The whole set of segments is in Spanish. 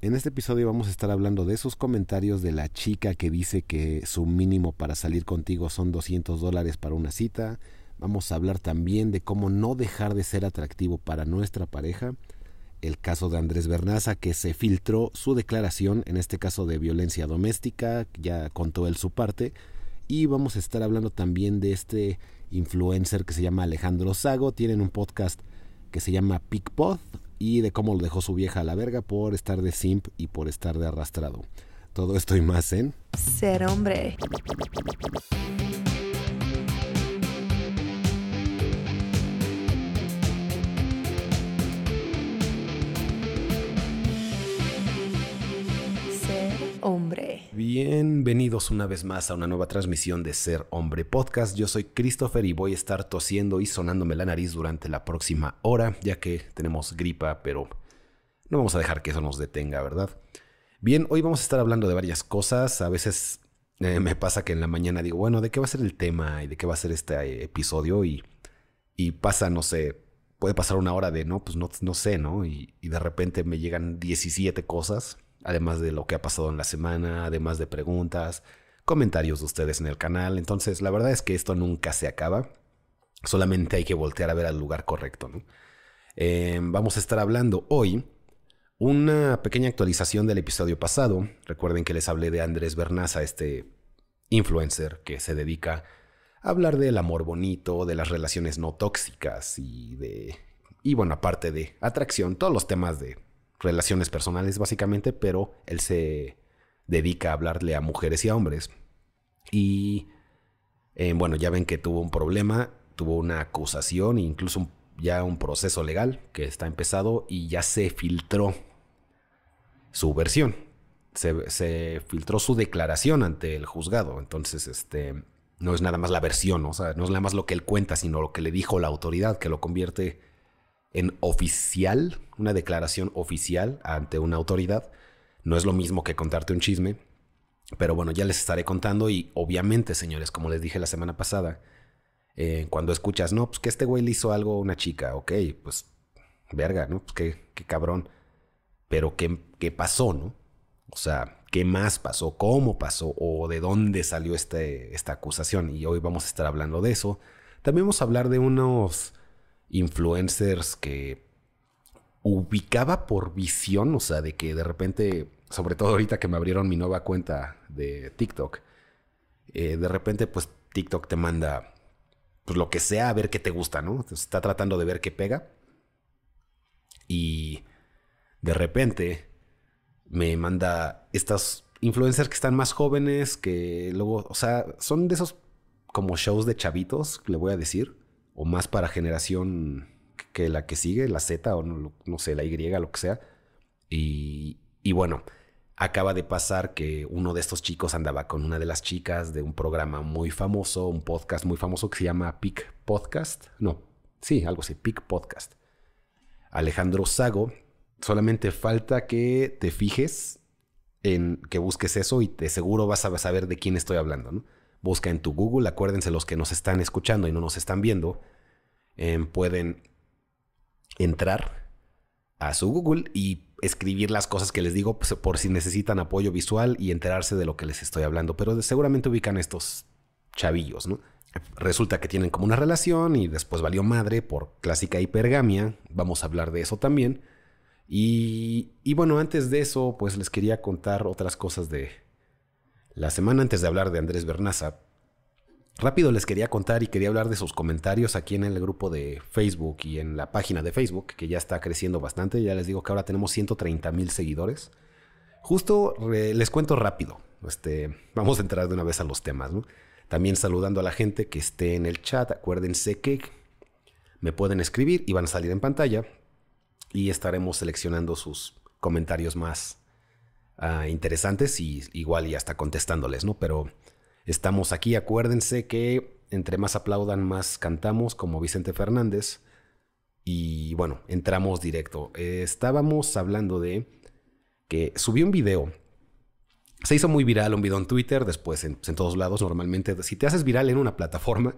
En este episodio vamos a estar hablando de esos comentarios de la chica que dice que su mínimo para salir contigo son 200 dólares para una cita. Vamos a hablar también de cómo no dejar de ser atractivo para nuestra pareja. El caso de Andrés Bernaza que se filtró su declaración, en este caso de violencia doméstica, ya contó él su parte. Y vamos a estar hablando también de este influencer que se llama Alejandro Sago. Tienen un podcast que se llama PicPod y de cómo lo dejó su vieja a la verga por estar de simp y por estar de arrastrado. Todo esto y más en Ser hombre. Hombre. Bienvenidos una vez más a una nueva transmisión de Ser Hombre Podcast. Yo soy Christopher y voy a estar tosiendo y sonándome la nariz durante la próxima hora, ya que tenemos gripa, pero no vamos a dejar que eso nos detenga, ¿verdad? Bien, hoy vamos a estar hablando de varias cosas. A veces eh, me pasa que en la mañana digo, bueno, ¿de qué va a ser el tema y de qué va a ser este eh, episodio? Y, pasa, no sé, puede pasar una hora de, no, pues no, no sé, ¿no? Y, y de repente me llegan 17 cosas además de lo que ha pasado en la semana, además de preguntas, comentarios de ustedes en el canal. Entonces, la verdad es que esto nunca se acaba. Solamente hay que voltear a ver al lugar correcto. ¿no? Eh, vamos a estar hablando hoy una pequeña actualización del episodio pasado. Recuerden que les hablé de Andrés Bernaza, este influencer que se dedica a hablar del amor bonito, de las relaciones no tóxicas y de... Y bueno, aparte de atracción, todos los temas de relaciones personales básicamente, pero él se dedica a hablarle a mujeres y a hombres. Y eh, bueno, ya ven que tuvo un problema, tuvo una acusación e incluso ya un proceso legal que está empezado y ya se filtró su versión. Se, se, filtró su declaración ante el juzgado. Entonces, este no es nada más la versión, o sea, no es nada más lo que él cuenta, sino lo que le dijo la autoridad, que lo convierte en oficial, una declaración oficial ante una autoridad. No es lo mismo que contarte un chisme, pero bueno, ya les estaré contando y obviamente, señores, como les dije la semana pasada, eh, cuando escuchas, no, pues que este güey le hizo algo a una chica, ok, pues verga, ¿no? Pues qué, qué cabrón. Pero ¿qué, ¿qué pasó, no? O sea, ¿qué más pasó? ¿Cómo pasó? ¿O de dónde salió este, esta acusación? Y hoy vamos a estar hablando de eso. También vamos a hablar de unos influencers que ubicaba por visión, o sea, de que de repente, sobre todo ahorita que me abrieron mi nueva cuenta de TikTok, eh, de repente pues TikTok te manda pues lo que sea a ver qué te gusta, ¿no? está tratando de ver qué pega. Y de repente me manda estas influencers que están más jóvenes, que luego, o sea, son de esos como shows de chavitos, le voy a decir o más para generación que la que sigue, la Z o no, no sé, la Y, lo que sea. Y, y, bueno, acaba de pasar que uno de estos chicos andaba con una de las chicas de un programa muy famoso, un podcast muy famoso que se llama Pic Podcast. No, sí, algo así, Pic Podcast. Alejandro Sago. Solamente falta que te fijes en que busques eso y de seguro vas a saber de quién estoy hablando, ¿no? Busca en tu Google, acuérdense los que nos están escuchando y no nos están viendo, eh, pueden entrar a su Google y escribir las cosas que les digo pues, por si necesitan apoyo visual y enterarse de lo que les estoy hablando. Pero seguramente ubican estos chavillos, ¿no? Resulta que tienen como una relación y después valió madre por clásica hipergamia. Vamos a hablar de eso también. Y, y bueno, antes de eso, pues les quería contar otras cosas de, la semana antes de hablar de Andrés Bernaza, rápido les quería contar y quería hablar de sus comentarios aquí en el grupo de Facebook y en la página de Facebook, que ya está creciendo bastante. Ya les digo que ahora tenemos 130 mil seguidores. Justo les cuento rápido. Este, vamos a entrar de una vez a los temas. También saludando a la gente que esté en el chat. Acuérdense que me pueden escribir y van a salir en pantalla. Y estaremos seleccionando sus comentarios más uh, interesantes y igual y hasta contestándoles, ¿no? Pero estamos aquí, acuérdense que entre más aplaudan, más cantamos, como Vicente Fernández. Y bueno, entramos directo. Estábamos hablando de que subí un video. Se hizo muy viral un video en Twitter, después en todos lados normalmente. Si te haces viral en una plataforma,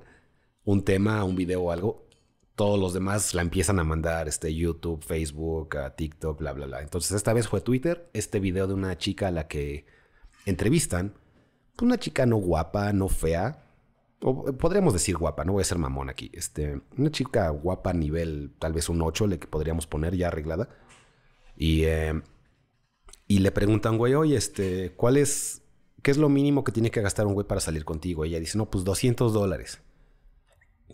un tema, un video o algo, todos los demás la empiezan a mandar, este, YouTube, Facebook, TikTok, bla, bla, bla. Entonces esta vez fue Twitter, este video de una chica a la que entrevistan, pues, una chica no guapa, no fea, o podríamos decir guapa, no voy a ser mamón aquí, este, una chica guapa nivel tal vez un 8 le que podríamos poner ya arreglada. Y, eh, y le preguntan, güey, oye, este, ¿cuál es, qué es lo mínimo que tiene que gastar un güey para salir contigo? Y ella dice, no, pues 200 dólares.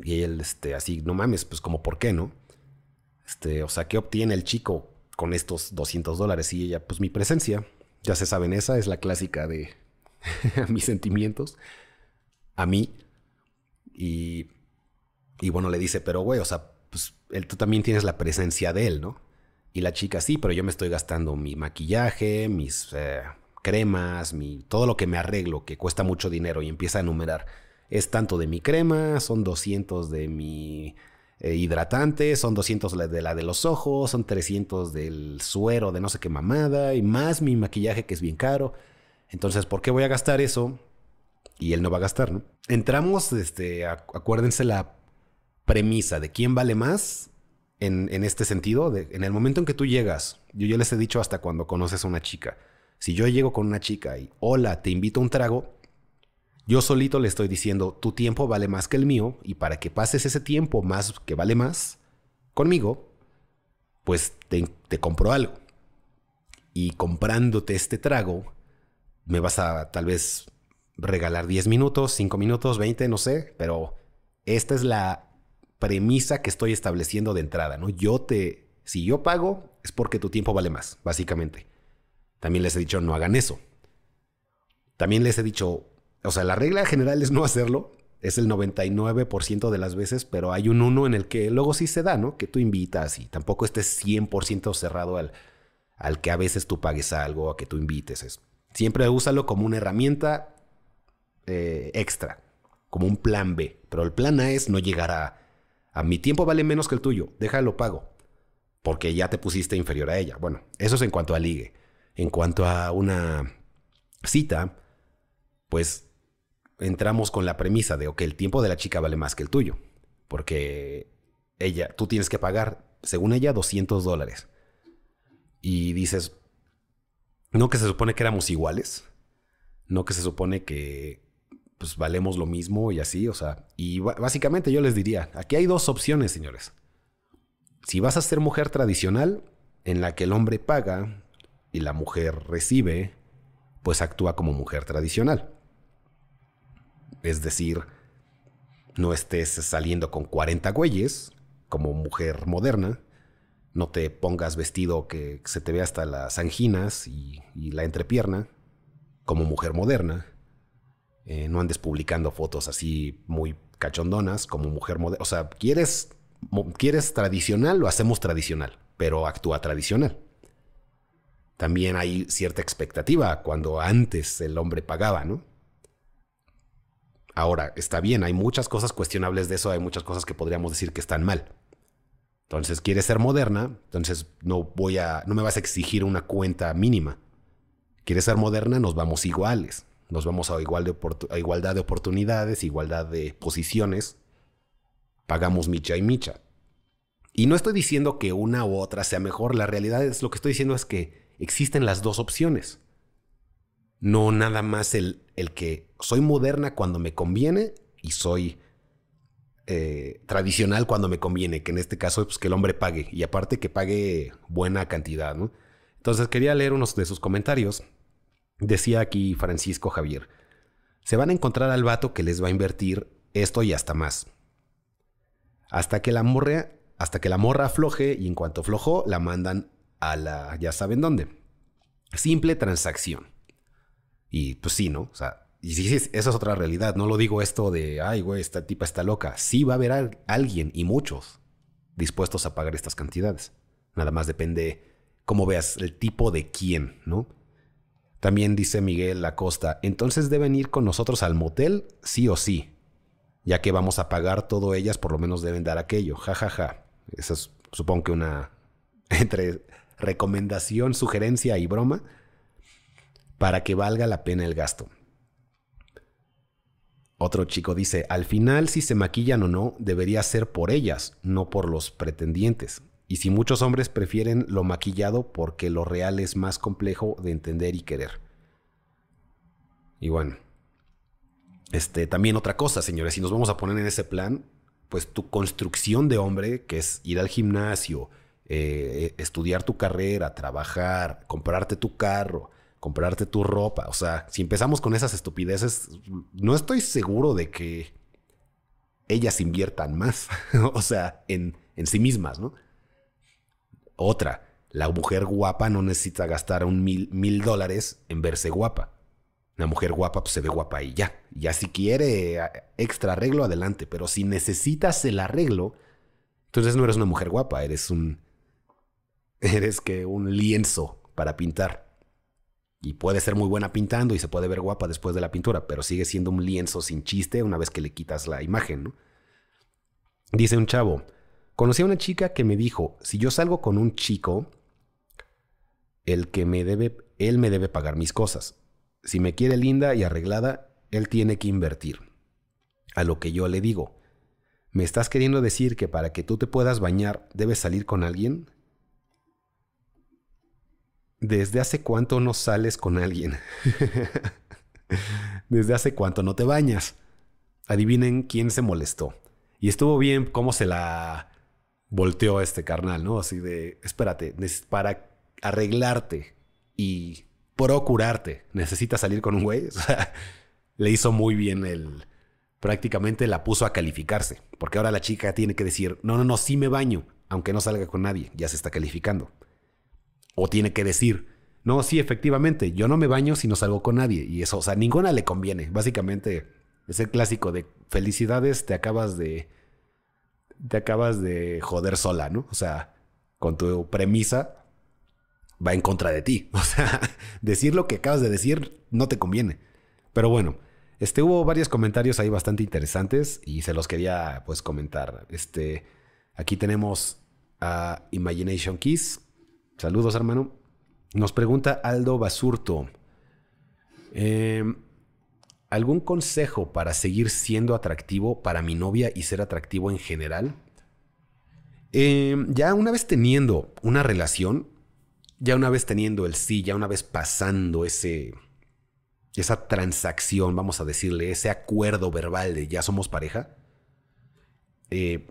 Y él, este, así, no mames, pues como, ¿por qué, no? Este, o sea, ¿qué obtiene el chico con estos 200 dólares? Y ella, pues mi presencia. Ya se saben, esa es la clásica de mis sentimientos. A mí. Y, y bueno, le dice, pero güey, o sea, pues él, tú también tienes la presencia de él, ¿no? Y la chica, sí, pero yo me estoy gastando mi maquillaje, mis eh, cremas, mi, todo lo que me arreglo, que cuesta mucho dinero, y empieza a enumerar es tanto de mi crema, son 200 de mi eh, hidratante, son 200 de la de los ojos, son 300 del suero de no sé qué mamada y más mi maquillaje que es bien caro. Entonces, ¿por qué voy a gastar eso? Y él no va a gastar, ¿no? Entramos, este, acuérdense la premisa de quién vale más en, este sentido. En el momento en que tú llegas, yo, yo les he dicho hasta cuando conoces a una chica. Si yo llego con una chica y, hola, te invito a un trago, yo solito le estoy diciendo, tu tiempo vale más que el mío y para que pases ese tiempo más que vale más conmigo, pues te, compro algo. Y comprándote este trago, me vas a tal vez regalar 10 minutos, 5 minutos, 20, no sé, pero esta es la premisa que estoy estableciendo de entrada, ¿no? Yo te, si yo pago, es porque tu tiempo vale más, básicamente. También les he dicho, no hagan eso. También les he dicho, o sea, la regla general es no hacerlo. Es el 99% de las veces, pero hay un uno en el que luego sí se da, ¿no? Que tú invitas y tampoco estés 100% cerrado al, al que a veces tú pagues algo, a que tú invites. Es, siempre úsalo como una herramienta eh, extra, como un plan B. Pero el plan A es no llegar a, a mi tiempo vale menos que el tuyo, déjalo pago, porque ya te pusiste inferior a ella. Bueno, eso es en cuanto a ligue. En cuanto a una cita, pues entramos con la premisa de, ok, el tiempo de la chica vale más que el tuyo, porque ella, tú tienes que pagar, según ella, 200 dólares. Y dices, no que se supone que éramos iguales, no que se supone que pues valemos lo mismo y así, o sea, y básicamente yo les diría, aquí hay dos opciones, señores. Si vas a ser mujer tradicional, en la que el hombre paga y la mujer recibe, pues actúa como mujer tradicional. Es decir, no estés saliendo con 40 güeyes como mujer moderna. No te pongas vestido que se te vea hasta las anginas y, la entrepierna como mujer moderna. Eh, no andes publicando fotos así muy cachondonas como mujer moderna. O sea, ¿quieres, ¿quieres tradicional? Lo hacemos tradicional, pero actúa tradicional. También hay cierta expectativa cuando antes el hombre pagaba, ¿no? Ahora, está bien, hay muchas cosas cuestionables de eso, hay muchas cosas que podríamos decir que están mal. Entonces, quieres ser moderna, entonces no voy a, no me vas a exigir una cuenta mínima. Quieres ser moderna, nos vamos iguales. Nos vamos a, igual de a igualdad de oportunidades, igualdad de posiciones. Pagamos micha y micha. Y no estoy diciendo que una u otra sea mejor, la realidad es lo que estoy diciendo es que existen las dos opciones. No nada más el, el que soy moderna cuando me conviene y soy eh, tradicional cuando me conviene, que en este caso pues que el hombre pague y aparte que pague buena cantidad, ¿no? Entonces quería leer unos de sus comentarios. Decía aquí Francisco Javier, se van a encontrar al vato que les va a invertir esto y hasta más. Hasta que la morra, hasta que la morra afloje y en cuanto aflojó la mandan a la ya saben dónde. Simple transacción. Y pues sí, ¿no? O sea, y sí, esa es otra realidad. No lo digo esto de, ay, güey, esta tipa está loca. Sí va a haber alguien y muchos dispuestos a pagar estas cantidades. Nada más depende cómo veas el tipo de quién, ¿no? También dice Miguel Acosta, entonces deben ir con nosotros al motel, sí o sí. Ya que vamos a pagar todo ellas, por lo menos deben dar aquello. Ja, ja, ja. Esa es, supongo que una entre recomendación, sugerencia y broma para que valga la pena el gasto. Otro chico dice, al final si se maquillan o no, debería ser por ellas, no por los pretendientes. Y si muchos hombres prefieren lo maquillado porque lo real es más complejo de entender y querer. Y bueno, este, también otra cosa, señores, si nos vamos a poner en ese plan, pues tu construcción de hombre, que es ir al gimnasio, eh, estudiar tu carrera, trabajar, comprarte tu carro, comprarte tu ropa. O sea, si empezamos con esas estupideces, no estoy seguro de que ellas inviertan más, o sea, en, en sí mismas, ¿no? Otra, la mujer guapa no necesita gastar un mil, mil dólares en verse guapa. Una mujer guapa pues, se ve guapa y ya. Ya si quiere extra arreglo, adelante. Pero si necesitas el arreglo, entonces no eres una mujer guapa, eres un. Eres que un lienzo para pintar. Y puede ser muy buena pintando y se puede ver guapa después de la pintura, pero sigue siendo un lienzo sin chiste una vez que le quitas la imagen, ¿no? Dice un chavo, conocí a una chica que me dijo, si yo salgo con un chico, el que me debe, él me debe pagar mis cosas. Si me quiere linda y arreglada, él tiene que invertir. A lo que yo le digo, ¿me estás queriendo decir que para que tú te puedas bañar debes salir con alguien? ¿Desde hace cuánto no sales con alguien? ¿Desde hace cuánto no te bañas? Adivinen quién se molestó. Y estuvo bien cómo se la volteó este carnal, ¿no? Así de, espérate, para arreglarte y procurarte, necesitas salir con un güey. O sea, le hizo muy bien el. Prácticamente la puso a calificarse. Porque ahora la chica tiene que decir: No, no, no, sí me baño, aunque no salga con nadie. Ya se está calificando. O tiene que decir: No, sí, efectivamente, yo no me baño si no salgo con nadie. Y eso, o sea, ninguna le conviene. Básicamente, es el clásico de felicidades, te acabas de. Te acabas de joder sola, ¿no? O sea, con tu premisa, va en contra de ti. O sea, decir lo que acabas de decir no te conviene. Pero bueno, este, hubo varios comentarios ahí bastante interesantes y se los quería pues comentar. Este, aquí tenemos a Imagination Kiss. Saludos, hermano. Nos pregunta Aldo Basurto. Em, ¿Algún consejo para seguir siendo atractivo para mi novia y ser atractivo en general? Em, ya una vez teniendo una relación, ya una vez teniendo el sí, ya una vez pasando ese, esa transacción, vamos a decirle, ese acuerdo verbal de ya somos pareja, eh,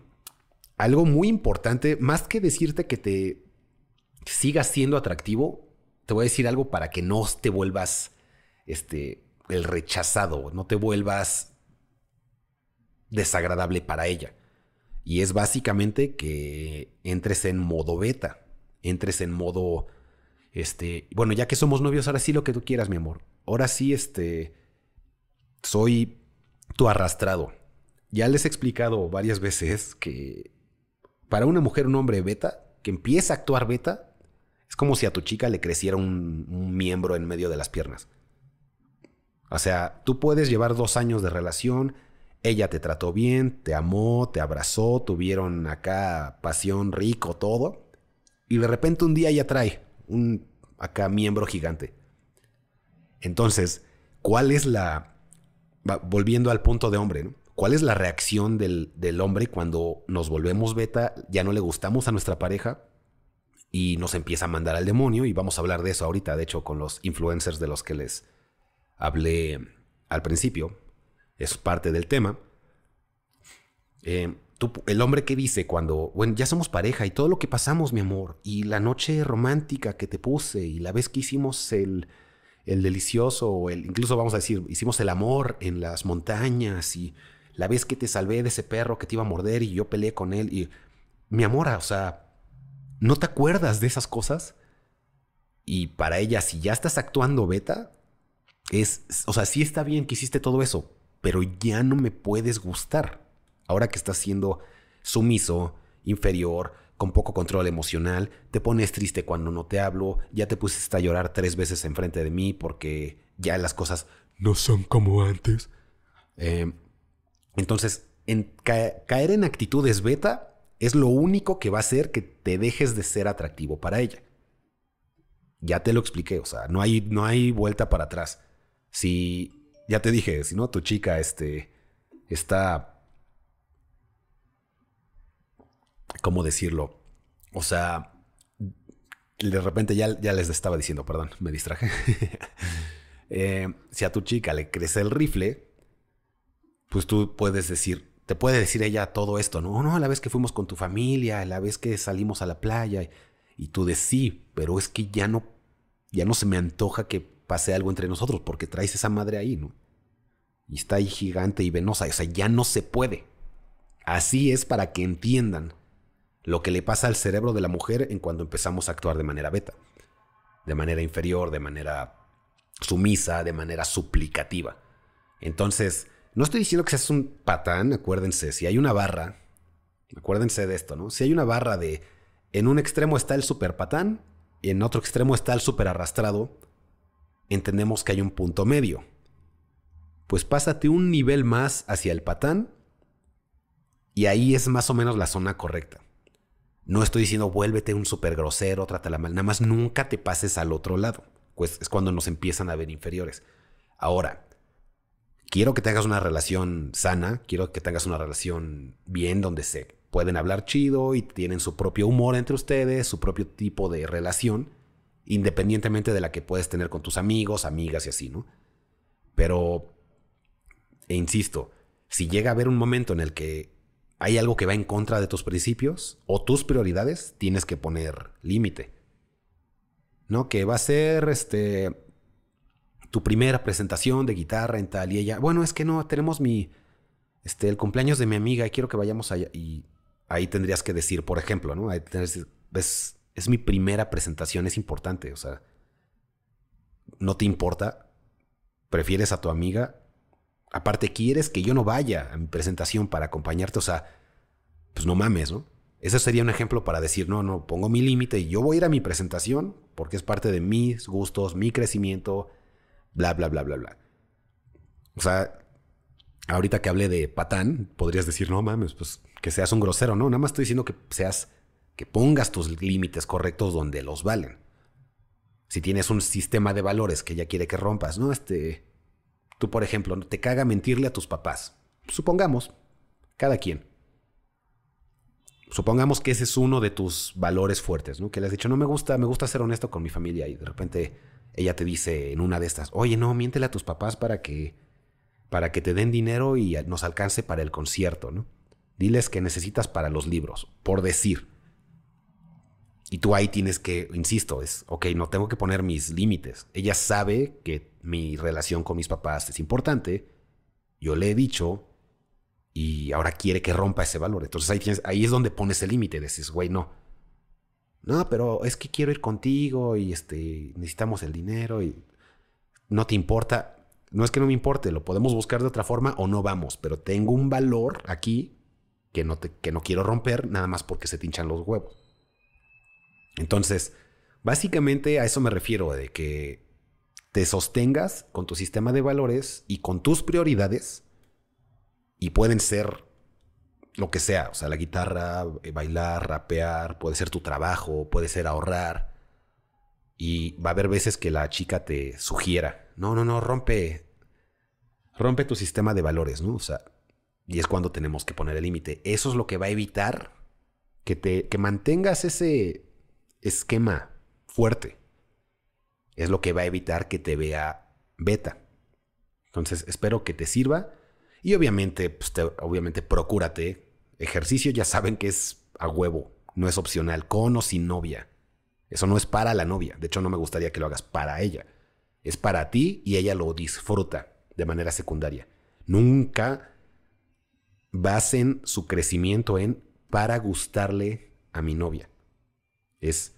algo muy importante, más que decirte que te sigas siendo atractivo, te voy a decir algo para que no te vuelvas este, el rechazado, no te vuelvas desagradable para ella. Y es básicamente que entres en modo beta, entres en modo este, bueno, ya que somos novios, ahora sí lo que tú quieras, mi amor. Ahora sí, este, soy tu arrastrado. Ya les he explicado varias veces que para una mujer, un hombre beta, que empieza a actuar beta, es como si a tu chica le creciera un, miembro en medio de las piernas. O sea, tú puedes llevar dos años de relación, ella te trató bien, te amó, te abrazó, tuvieron acá pasión rico, todo, y de repente un día ella trae un acá miembro gigante. Entonces, ¿cuál es la, volviendo al punto de hombre, ¿cuál es la reacción del, del hombre cuando nos volvemos beta, ya no le gustamos a nuestra pareja y nos empieza a mandar al demonio? Y vamos a hablar de eso ahorita, de hecho, con los influencers de los que les hablé al principio. Es parte del tema. Eh, el hombre que dice cuando, bueno, ya somos pareja y todo lo que pasamos, mi amor, y la noche romántica que te puse y la vez que hicimos el, el delicioso, el, incluso vamos a decir, hicimos el amor en las montañas y la vez que te salvé de ese perro que te iba a morder y yo peleé con él y mi amor, o sea, ¿no te acuerdas de esas cosas? Y para ella, si ya estás actuando beta, es, o sea, sí está bien que hiciste todo eso, pero ya no me puedes gustar. Ahora que estás siendo sumiso, inferior, con poco control emocional, te pones triste cuando no te hablo, ya te pusiste a llorar tres veces enfrente de mí porque ya las cosas no son como antes. Em, entonces, caer en actitudes beta es lo único que va a hacer que te dejes de ser atractivo para ella. Ya te lo expliqué, o sea, no hay, no hay vuelta para atrás. Si, ya te dije, si no, tu chica, este, Está... ¿Cómo decirlo? O sea, de repente ya, ya les estaba diciendo, perdón, me distraje. Eh, si a tu chica le crece el rifle, pues tú puedes decir, te puede decir ella todo esto, no, no, la vez que fuimos con tu familia, la vez que salimos a la playa, y tú de sí, pero es que ya no, ya no se me antoja que pase algo entre nosotros porque traes esa madre ahí, ¿no? Y está ahí gigante y venosa, o sea, ya no se puede. Así es para que entiendan lo que le pasa al cerebro de la mujer en cuando empezamos a actuar de manera beta, de manera inferior, de manera sumisa, de manera suplicativa. Entonces, no estoy diciendo que seas un patán, acuérdense, si hay una barra, acuérdense de esto, ¿no? Si hay una barra de, en un extremo está el super patán y en otro extremo está el super arrastrado, entendemos que hay un punto medio. Pues pásate un nivel más hacia el patán y ahí es más o menos la zona correcta. No estoy diciendo vuélvete un súper grosero, trátala mal. Nada más nunca te pases al otro lado. Pues es cuando nos empiezan a ver inferiores. Ahora, quiero que tengas una relación sana, quiero que tengas una relación bien donde se pueden hablar chido y tienen su propio humor entre ustedes, su propio tipo de relación, independientemente de la que puedes tener con tus amigos, amigas y así, ¿no? Pero, e insisto, si llega a haber un momento en el que hay algo que va en contra de tus principios o tus prioridades, tienes que poner límite. ¿No? Que va a ser este tu primera presentación de guitarra en tal y ella, bueno, es que no, tenemos mi este el cumpleaños de mi amiga y quiero que vayamos allá y ahí tendrías que decir, por ejemplo, ¿no? es, es mi primera presentación, es importante, o sea, no te importa, prefieres a tu amiga Aparte, quieres que yo no vaya a mi presentación para acompañarte, o sea, pues no mames, ¿no? Ese sería un ejemplo para decir, no, no, pongo mi límite y yo voy a ir a mi presentación porque es parte de mis gustos, mi crecimiento, bla, bla, bla, bla, bla. O sea, ahorita que hablé de patán, podrías decir, no mames, pues que seas un grosero, ¿no? Nada más estoy diciendo que seas, que pongas tus límites correctos donde los valen. Si tienes un sistema de valores que ella quiere que rompas, ¿no? Este, Tú, por ejemplo, te caga mentirle a tus papás. Supongamos, cada quien. Supongamos que ese es uno de tus valores fuertes, ¿no? Que le has dicho, no me gusta, me gusta ser honesto con mi familia y de repente ella te dice en una de estas, oye, no, miéntele a tus papás para que, para que te den dinero y nos alcance para el concierto, ¿no? Diles que necesitas para los libros, por decir. Y tú ahí tienes que, insisto, es, ok, no tengo que poner mis límites. Ella sabe que mi relación con mis papás es importante. Yo le he dicho y ahora quiere que rompa ese valor. Entonces ahí, ahí es donde pones el límite. Dices, güey, no. No, pero es que quiero ir contigo y este, necesitamos el dinero y no te importa. No es que no me importe, lo podemos buscar de otra forma o no vamos, pero tengo un valor aquí que no, te, que no quiero romper nada más porque se te hinchan los huevos. Entonces, básicamente a eso me refiero, de que te sostengas con tu sistema de valores y con tus prioridades, y pueden ser lo que sea, o sea, la guitarra, eh, bailar, rapear, puede ser tu trabajo, puede ser ahorrar, y va a haber veces que la chica te sugiera, no, no, no, rompe, rompe tu sistema de valores, ¿no? O sea, y es cuando tenemos que poner el límite. Eso es lo que va a evitar que te que mantengas ese esquema fuerte. Es lo que va a evitar que te vea beta. Entonces, espero que te sirva. Y obviamente, pues obviamente, procúrate. Ejercicio ya saben que es a huevo, no es opcional, con o sin novia. Eso no es para la novia. De hecho, no me gustaría que lo hagas para ella. Es para ti y ella lo disfruta de manera secundaria. Nunca basen su crecimiento en para gustarle a mi novia. Es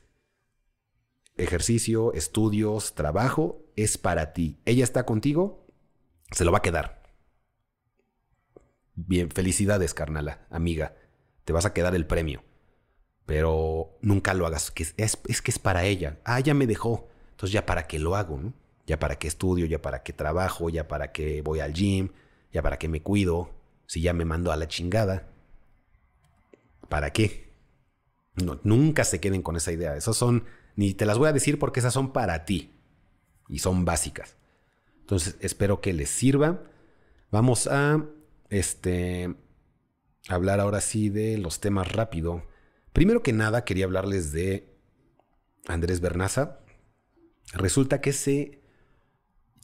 ejercicio, estudios, trabajo, es para ti. Ella está contigo, se lo va a quedar. Bien, felicidades, carnala, amiga. Te vas a quedar el premio. Pero nunca lo hagas. Es, que es para ella. Ah, ya me dejó. Entonces ya para qué lo hago, ¿no? Ya para qué estudio, ya para qué trabajo, ya para qué voy al gym, ya para qué me cuido. Si ya me mando a la chingada. ¿Para qué? Nunca se queden con esa idea. Esos son ni te las voy a decir porque esas son para ti y son básicas. Entonces espero que les sirva. Vamos a este, hablar ahora sí de los temas rápido. Primero que nada, quería hablarles de Andrés Bernaza. Resulta que se,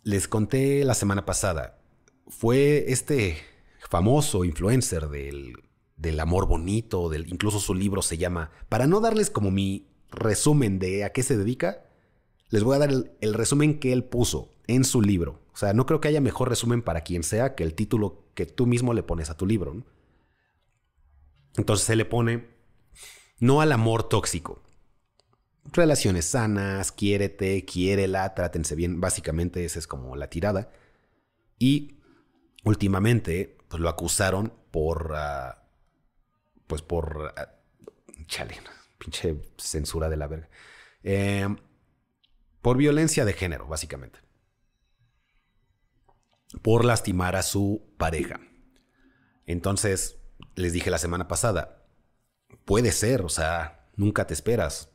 les conté la semana pasada, fue este famoso influencer del, del amor bonito, del, incluso su libro se llama, para no darles como mi resumen de a qué se dedica, les voy a dar el, resumen que él puso en su libro. O sea, no creo que haya mejor resumen para quien sea que el título que tú mismo le pones a tu libro. Entonces se le pone no al amor tóxico. Relaciones sanas, quiérete, quiérela, trátense bien. Básicamente esa es como la tirada. Y últimamente pues, lo acusaron por... Ah, pues por... Ah, chale, pinche censura de la verga. Eh, por violencia de género, básicamente. Por lastimar a su pareja. Entonces, les dije la semana pasada, puede ser, o sea, nunca te esperas.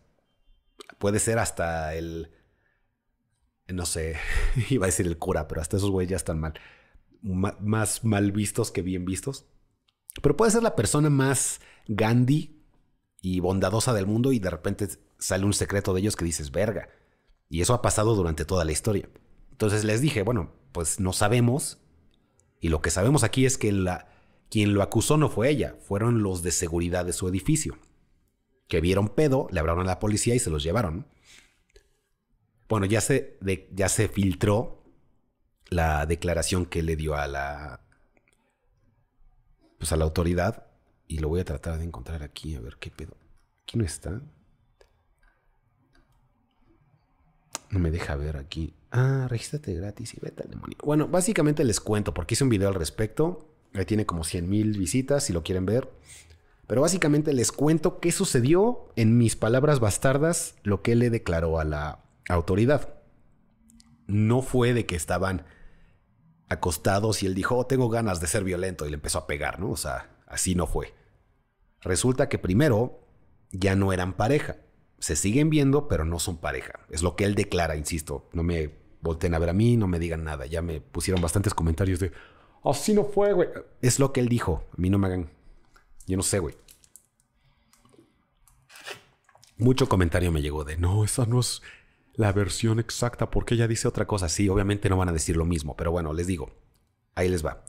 Puede ser hasta el, no sé, iba a decir el cura, pero hasta esos güeyes ya están mal. más mal vistos que bien vistos. Pero puede ser la persona más Gandhi y bondadosa del mundo y de repente sale un secreto de ellos que dices, verga, y eso ha pasado durante toda la historia. Entonces les dije, bueno, pues no sabemos. Y lo que sabemos aquí es que la, quien lo acusó no fue ella, fueron los de seguridad de su edificio. Que vieron pedo, le hablaron a la policía y se los llevaron. Bueno, ya se, ya se filtró la declaración que le dio a la, pues a la autoridad. Y lo voy a tratar de encontrar aquí, a ver qué pedo. Aquí no está. No me deja ver aquí. Ah, regístrate gratis y vete al demonio. Bueno, básicamente les cuento porque hice un video al respecto. Ahí tiene como 100 mil visitas si lo quieren ver. Pero básicamente les cuento qué sucedió en mis palabras bastardas, lo que le declaró a la autoridad. No fue de que estaban acostados y él dijo, oh, tengo ganas de ser violento y le empezó a pegar, ¿no? O sea, así no fue. Resulta que primero ya no eran pareja se siguen viendo, pero no son pareja. Es lo que él declara, insisto. No me volteen a ver a mí, no me digan nada. Ya me pusieron bastantes comentarios de, así no fue, güey. Es lo que él dijo. A mí no me hagan. Yo no sé, güey. Mucho comentario me llegó de, no, esa no es la versión exacta porque ella dice otra cosa. Sí, obviamente no van a decir lo mismo, pero bueno, les digo. Ahí les va.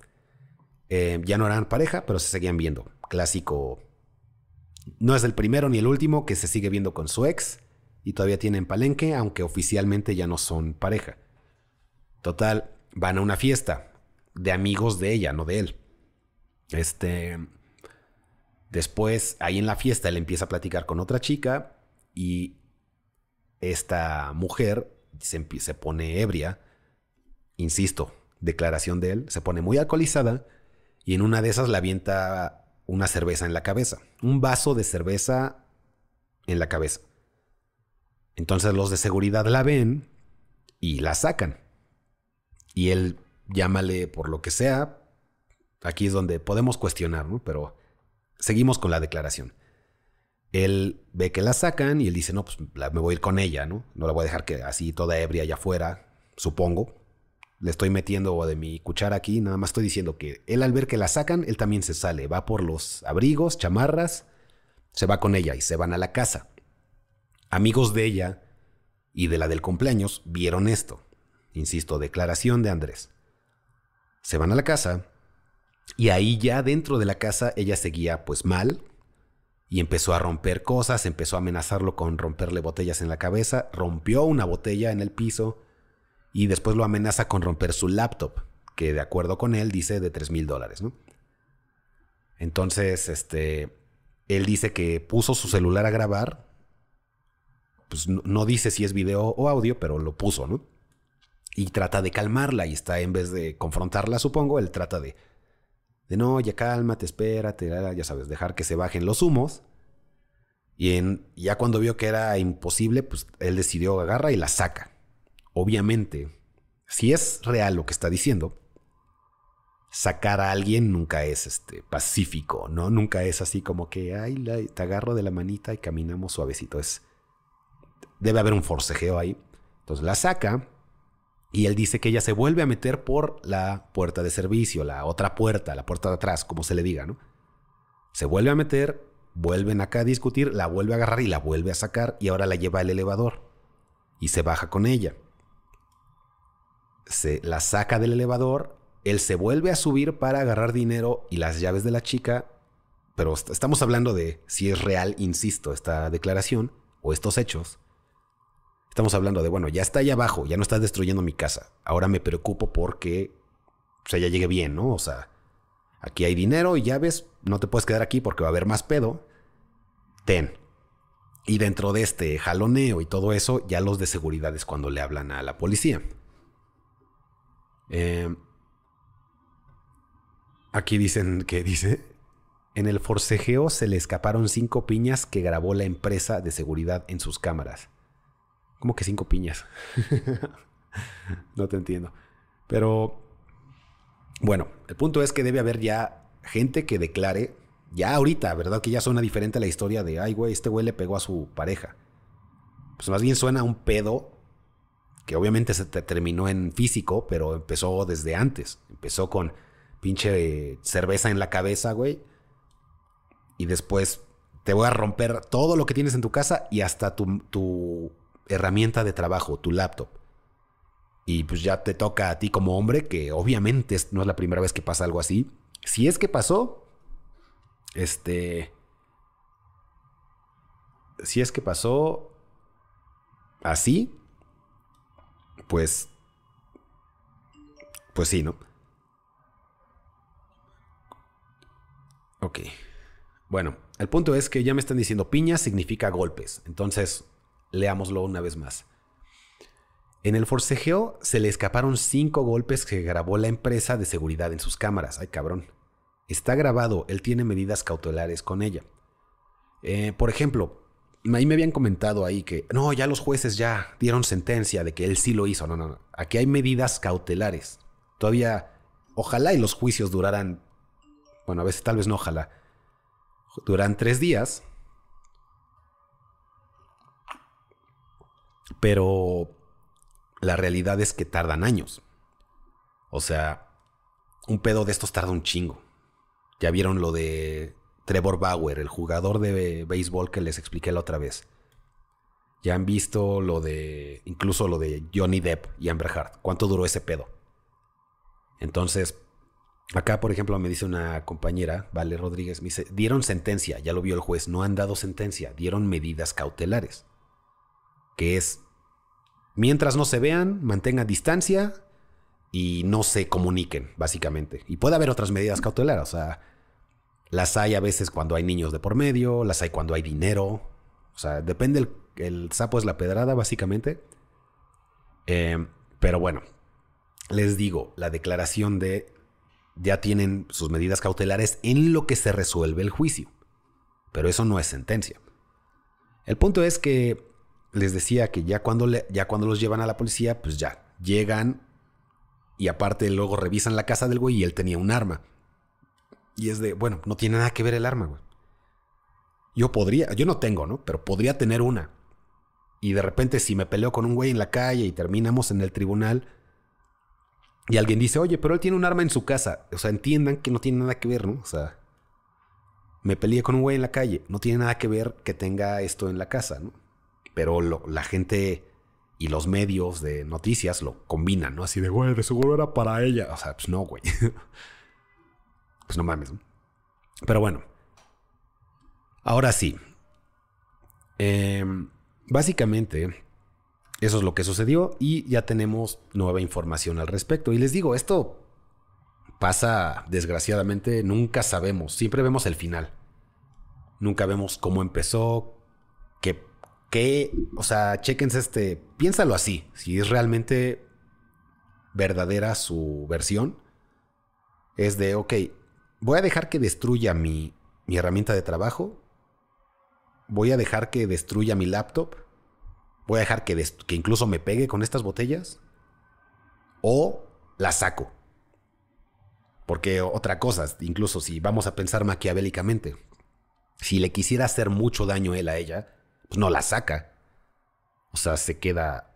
Eh, ya no eran pareja, pero se seguían viendo. Clásico no es el primero ni el último que se sigue viendo con su ex y todavía tienen palenque, aunque oficialmente ya no son pareja. Total, van a una fiesta de amigos de ella, no de él. Este. Después, ahí en la fiesta, él empieza a platicar con otra chica y esta mujer se, se pone ebria. Insisto, declaración de él, se pone muy alcoholizada y en una de esas la avienta una cerveza en la cabeza, un vaso de cerveza en la cabeza. Entonces los de seguridad la ven y la sacan. Y él llámale por lo que sea. Aquí es donde podemos cuestionar, ¿no? Pero seguimos con la declaración. Él ve que la sacan y él dice, no, pues me voy a ir con ella, ¿no? No la voy a dejar que así toda ebria allá afuera, supongo le estoy metiendo de mi cuchara aquí, nada más estoy diciendo que él al ver que la sacan, él también se sale, va por los abrigos, chamarras, se va con ella y se van a la casa. Amigos de ella y de la del cumpleaños vieron esto. Insisto, declaración de Andrés. Se van a la casa y ahí ya dentro de la casa ella seguía pues mal y empezó a romper cosas, empezó a amenazarlo con romperle botellas en la cabeza, rompió una botella en el piso, y después lo amenaza con romper su laptop, que de acuerdo con él dice de 3 mil dólares, ¿no? Entonces, este, él dice que puso su celular a grabar, pues no, dice si es video o audio, pero lo puso, ¿no? Y trata de calmarla y está en vez de confrontarla, supongo, él trata de, de no, ya cálmate, espérate, ya sabes, dejar que se bajen los humos. Y ya cuando vio que era imposible, pues él decidió agarra y la saca obviamente, si es real lo que está diciendo, sacar a alguien nunca es este, pacífico, ¿no? Nunca es así como que, ay, te agarro de la manita y caminamos suavecito. Es, debe haber un forcejeo ahí. Entonces la saca Y él dice que ella se vuelve a meter por la puerta de servicio, la otra puerta, la puerta de atrás, como se le diga, ¿no? Se vuelve a meter, vuelven acá a discutir, la vuelve a agarrar y la vuelve a sacar y ahora la lleva al elevador y se baja con ella. Se la saca del elevador, él se vuelve a subir para agarrar dinero y las llaves de la chica, pero estamos hablando de si es real, insisto, esta declaración o estos hechos. Estamos hablando de, bueno, ya está ahí abajo, ya no estás destruyendo mi casa. Ahora me preocupo porque, o sea, ya llegue bien, ¿no? O sea, aquí hay dinero y llaves, no te puedes quedar aquí porque va a haber más pedo. Ten. Y dentro de este jaloneo y todo eso, ya los de seguridad es cuando le hablan a la policía. Eh, aquí dicen que dice, en el forcejeo se le escaparon cinco piñas que grabó la empresa de seguridad en sus cámaras. ¿Cómo que cinco piñas? no te entiendo. Pero, bueno, el punto es que debe haber ya gente que declare, ya ahorita, ¿verdad? Que ya suena diferente la historia de, ay, güey, este güey le pegó a su pareja. Pues más bien suena un pedo que obviamente se terminó en físico, pero empezó desde antes. Empezó con pinche cerveza en la cabeza, güey. Y después te voy a romper todo lo que tienes en tu casa y hasta tu, tu herramienta de trabajo, tu laptop. Y pues ya te toca a ti como hombre, que obviamente no es la primera vez que pasa algo así. Si es que pasó, este... Si es que pasó así, pues... Pues sí, ¿no? Ok. Bueno, el punto es que ya me están diciendo piña significa golpes. Entonces, Leámoslo una vez más. En el forcejeo se le escaparon cinco golpes que grabó la empresa de seguridad en sus cámaras. Ay, cabrón. Está grabado, él tiene medidas cautelares con ella. Eh, por ejemplo, ahí me habían comentado ahí que no, ya los jueces ya dieron sentencia de que él sí lo hizo. No, no, no. Aquí hay medidas cautelares. Todavía, ojalá y los juicios duraran, bueno, a veces tal vez no, ojalá. Duran tres días Pero la realidad es que tardan años. O sea, un pedo de estos tarda un chingo. Ya vieron lo de Trevor Bauer, el jugador de béisbol que les expliqué la otra vez. Ya han visto lo de, incluso lo de Johnny Depp y Amber Heard. ¿Cuánto duró ese pedo? Entonces, acá, por ejemplo, me dice una compañera, Vale Rodríguez, me dice, dieron sentencia, ya lo vio el juez, no han dado sentencia, dieron medidas cautelares que es, mientras no se vean, mantengan distancia y no se comuniquen, básicamente. Y puede haber otras medidas cautelares, o sea, las hay a veces cuando hay niños de por medio, las hay cuando hay dinero, o sea, depende, el, sapo es la pedrada, básicamente. Eh, pero bueno, les digo, la declaración de ya tienen sus medidas cautelares en lo que se resuelve el juicio. Pero eso no es sentencia. El punto es que les decía que ya cuando, ya cuando los llevan a la policía, pues ya llegan y aparte luego revisan la casa del güey y él tenía un arma. Y es de, bueno, no tiene nada que ver el arma, güey. Yo podría, yo no tengo, ¿no? Pero podría tener una. Y de repente si me peleo con un güey en la calle y terminamos en el tribunal y alguien dice, oye, pero él tiene un arma en su casa. O sea, entiendan que no tiene nada que ver, ¿no? O sea, me peleé con un güey en la calle. No tiene nada que ver que tenga esto en la casa, ¿no? pero la gente y los medios de noticias lo combinan, ¿no? Así de, güey, de seguro era para ella. O sea, pues no, güey. pues no mames. Pero bueno. Ahora sí. Em, básicamente, eso es lo que sucedió y ya tenemos nueva información al respecto. Y les digo, esto pasa, desgraciadamente, nunca sabemos. Siempre vemos el final. Nunca vemos cómo empezó, qué que, o sea, chequense este, piénsalo así, si es realmente verdadera su versión, es de, ok, voy a dejar que destruya mi, mi herramienta de trabajo, voy a dejar que destruya mi laptop, voy a dejar que, que incluso me pegue con estas botellas, o la saco. Porque otra cosa, incluso si vamos a pensar maquiavélicamente, si le quisiera hacer mucho daño él a ella, pues no la saca. O sea, se queda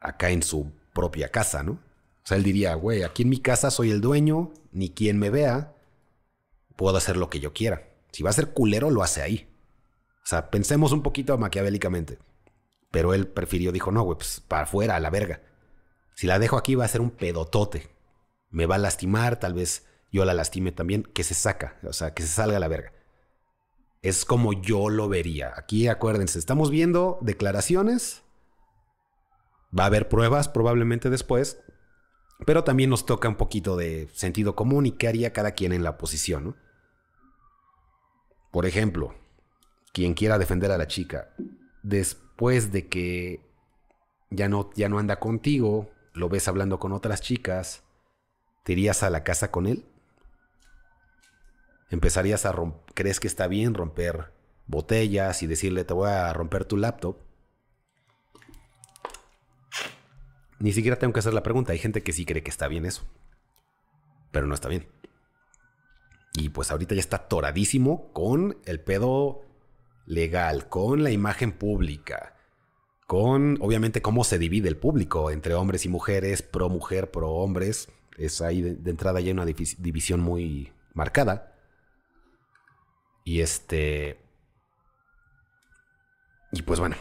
acá en su propia casa, ¿no? O sea, él diría, güey, aquí en mi casa soy el dueño, ni quien me vea, puedo hacer lo que yo quiera. Si va a ser culero, lo hace ahí. O sea, pensemos un poquito maquiavélicamente. Pero él prefirió, dijo, no, güey, pues para afuera, a la verga. Si la dejo aquí va a ser un pedotote. Me va a lastimar, tal vez yo la lastime también, que se saca, o sea, que se salga a la verga. Es como yo lo vería. Aquí acuérdense, estamos viendo declaraciones. Va a haber pruebas probablemente después, pero también nos toca un poquito de sentido común y qué haría cada quien en la posición. ¿no? Por ejemplo, quien quiera defender a la chica, después de que ya no, ya no anda contigo, lo ves hablando con otras chicas, ¿te irías a la casa con él? ¿Empezarías a romper, crees que está bien romper botellas y decirle te voy a romper tu laptop? Ni siquiera tengo que hacer la pregunta. Hay gente que sí cree que está bien eso. Pero no está bien. Y pues ahorita ya está toradísimo con el pedo legal, con la imagen pública, con obviamente cómo se divide el público entre hombres y mujeres, pro mujer, pro hombres. Es ahí de, entrada ya una división muy marcada. Y este... Y pues bueno,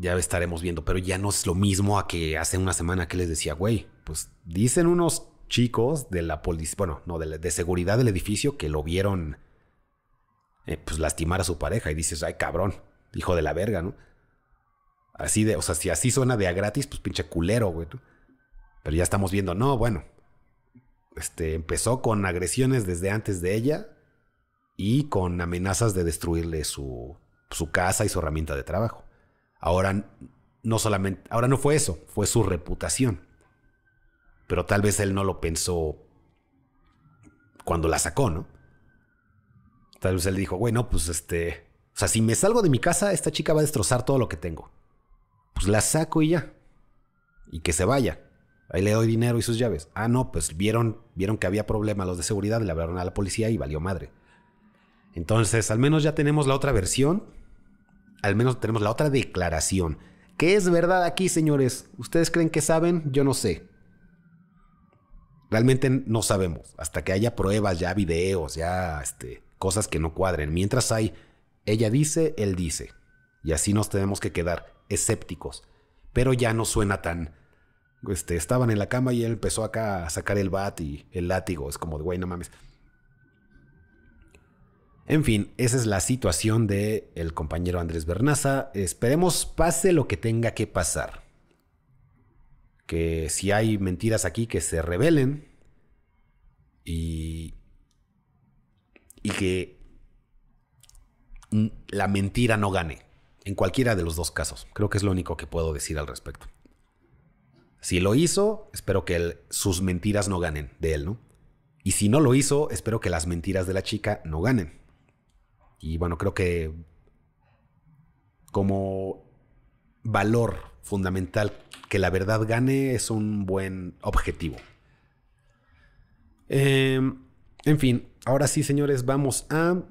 ya estaremos viendo, pero ya no es lo mismo a que hace una semana que les decía, güey, pues dicen unos chicos de la policía, bueno, no, de, seguridad del edificio que lo vieron eh, pues lastimar a su pareja y dices, ay cabrón, hijo de la verga, ¿no? Así de, o sea, si así suena de a gratis, pues pinche culero, güey. Pero ya estamos viendo, no, bueno, este, empezó con agresiones desde antes de ella y con amenazas de destruirle su, su casa y su herramienta de trabajo. Ahora no solamente, ahora no fue eso, fue su reputación. Pero tal vez él no lo pensó cuando la sacó, ¿no? Tal vez él dijo, bueno, pues este, o sea, si me salgo de mi casa, esta chica va a destrozar todo lo que tengo. Pues la saco y ya. Y que se vaya. Ahí le doy dinero y sus llaves. Ah, no, pues vieron, vieron que había problema los de seguridad, le hablaron a la policía y valió madre. Entonces, al menos ya tenemos la otra versión al menos tenemos la otra declaración. ¿Qué es verdad aquí, señores? ¿Ustedes creen que saben? Yo no sé. Realmente no sabemos. Hasta que haya pruebas, ya videos, ya este, cosas que no cuadren. Mientras hay, ella dice, él dice. Y así nos tenemos que quedar escépticos. Pero ya no suena tan... Este, estaban en la cama y él empezó acá a sacar el bat y el látigo. Es como de, güey, no mames. En fin, esa es la situación de el compañero Andrés Bernaza. Esperemos pase lo que tenga que pasar. Que si hay mentiras aquí que se revelen y y que la mentira no gane en cualquiera de los dos casos. Creo que es lo único que puedo decir al respecto. Si lo hizo, espero que sus mentiras no ganen de él, ¿no? Y si no lo hizo, espero que las mentiras de la chica no ganen. Y bueno, creo que como valor fundamental que la verdad gane es un buen objetivo. Em, en fin, ahora sí, señores, vamos a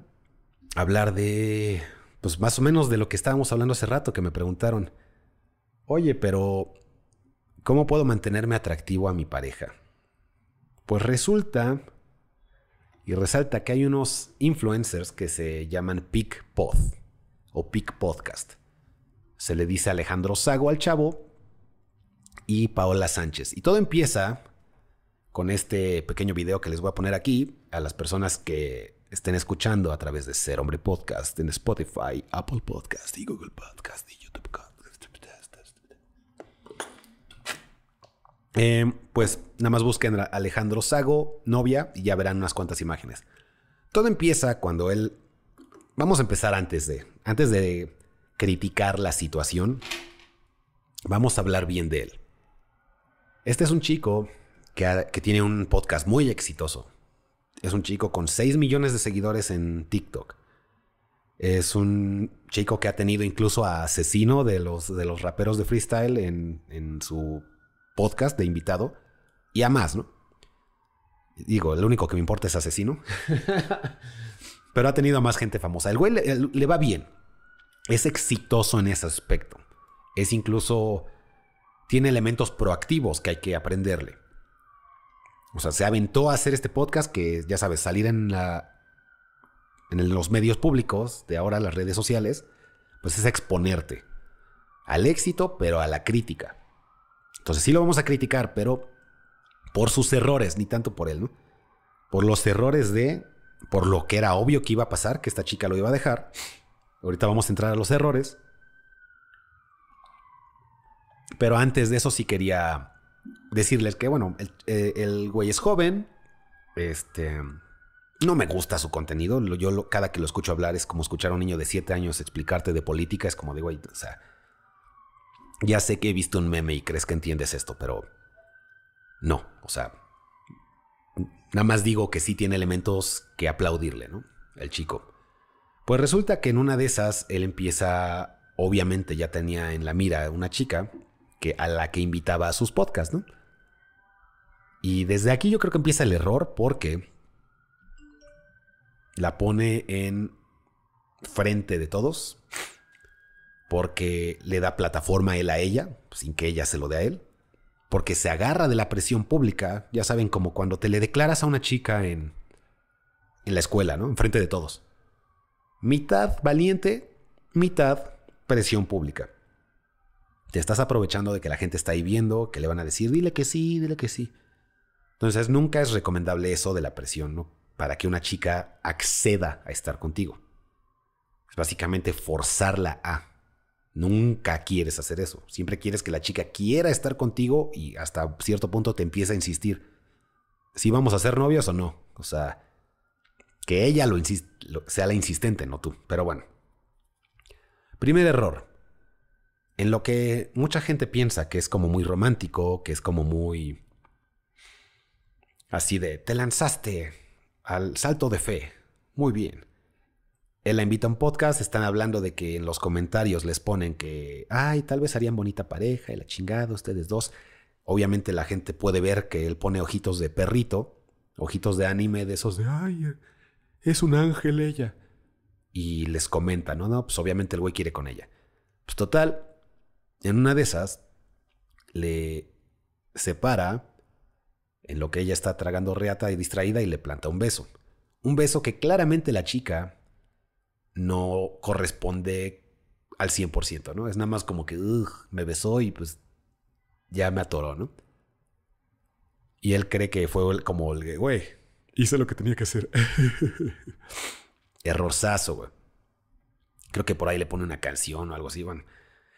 hablar de, pues más o menos de lo que estábamos hablando hace rato, que me preguntaron, oye, pero ¿cómo puedo mantenerme atractivo a mi pareja? Pues resulta y resalta que hay unos influencers que se llaman Peak Pod o Peak Podcast. Se le dice Alejandro Sago al chavo y Paola Sánchez. Y todo empieza con este pequeño video que les voy a poner aquí a las personas que estén escuchando a través de Ser Hombre Podcast en Spotify, Apple Podcast y Google Podcast y YouTube Eh, pues nada más busquen a Alejandro Sago, novia, y ya verán unas cuantas imágenes. Todo empieza cuando él. Vamos a empezar antes de. Antes de criticar la situación. Vamos a hablar bien de él. Este es un chico que, que tiene un podcast muy exitoso. Es un chico con 6 millones de seguidores en TikTok. Es un chico que ha tenido incluso a Asesino de los, de los raperos de freestyle en, en su podcast de invitado y a más, ¿no? Digo, el único que me importa es asesino. Pero ha tenido a más gente famosa. El güey le, va bien. Es exitoso en ese aspecto. Es incluso tiene elementos proactivos que hay que aprenderle. O sea, se aventó a hacer este podcast que, ya sabes, salir en, la, en los medios públicos, de ahora las redes sociales, pues es exponerte al éxito, pero a la crítica. Entonces sí lo vamos a criticar, pero por sus errores, ni tanto por él, ¿no? Por los errores de, por lo que era obvio que iba a pasar, que esta chica lo iba a dejar. Ahorita vamos a entrar a los errores. Pero antes de eso sí quería decirles que, bueno, el, eh, güey es joven. Este. No me gusta su contenido. Yo cada que lo escucho hablar es como escuchar a un niño de 7 años explicarte de política. Es como de, güey, o sea. Ya sé que he visto un meme y crees que entiendes esto, pero. No, o sea. Nada más digo que sí tiene elementos que aplaudirle, ¿no? El chico. Pues resulta que en una de esas él empieza. Obviamente ya tenía en la mira una chica que, a la que invitaba a sus podcasts, ¿no? Y desde aquí yo creo que empieza el error porque la pone en frente de todos, porque le da plataforma él a ella, sin que ella se lo dé a él, porque se agarra de la presión pública, ya saben, como cuando te le declaras a una chica en, en la escuela, ¿no? En frente de todos. Mitad valiente, mitad presión pública. Te estás aprovechando de que la gente está ahí viendo, que le van a decir, dile que sí, dile que sí. Entonces nunca es recomendable eso de la presión, ¿no? Para que una chica acceda a estar contigo. Es básicamente forzarla a. Nunca quieres hacer eso. Siempre quieres que la chica quiera estar contigo y hasta cierto punto te empieza a insistir. Si vamos a ser novios o no. O sea, que ella lo, sea la insistente, no tú. Pero bueno. Primer error en lo que mucha gente piensa que es como muy romántico, que es como muy así de, te lanzaste al salto de fe. Muy bien. En la Invita un Podcast están hablando de que en los comentarios les ponen que, ay, tal vez harían bonita pareja y la chingada, ustedes dos. Obviamente la gente puede ver que él pone ojitos de perrito, ojitos de anime de esos de, ay, es un ángel ella. Y les comenta, no, no, pues obviamente el güey quiere con ella. Pues total, en una de esas, le separa en lo que ella está tragando reata y distraída y le planta un beso. Un beso que claramente la chica no corresponde al 100%, ¿no? Es nada más como que, me besó y pues ya me atoró, ¿no? Y él cree que fue como el, güey, hice lo que tenía que hacer. Errorzazo, güey. Creo que por ahí le pone una canción o algo así, bueno.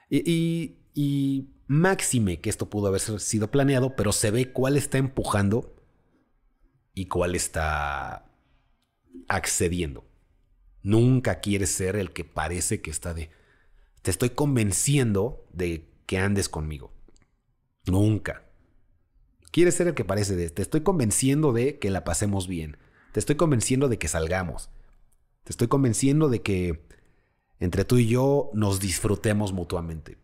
Y, máxime que esto pudo haber sido planeado, pero se ve cuál está empujando y cuál está accediendo. Nunca quieres ser el que parece que está de... Te estoy convenciendo de que andes conmigo. Nunca. Quieres ser el que parece de... Te estoy convenciendo de que la pasemos bien. Te estoy convenciendo de que salgamos. Te estoy convenciendo de que entre tú y yo nos disfrutemos mutuamente.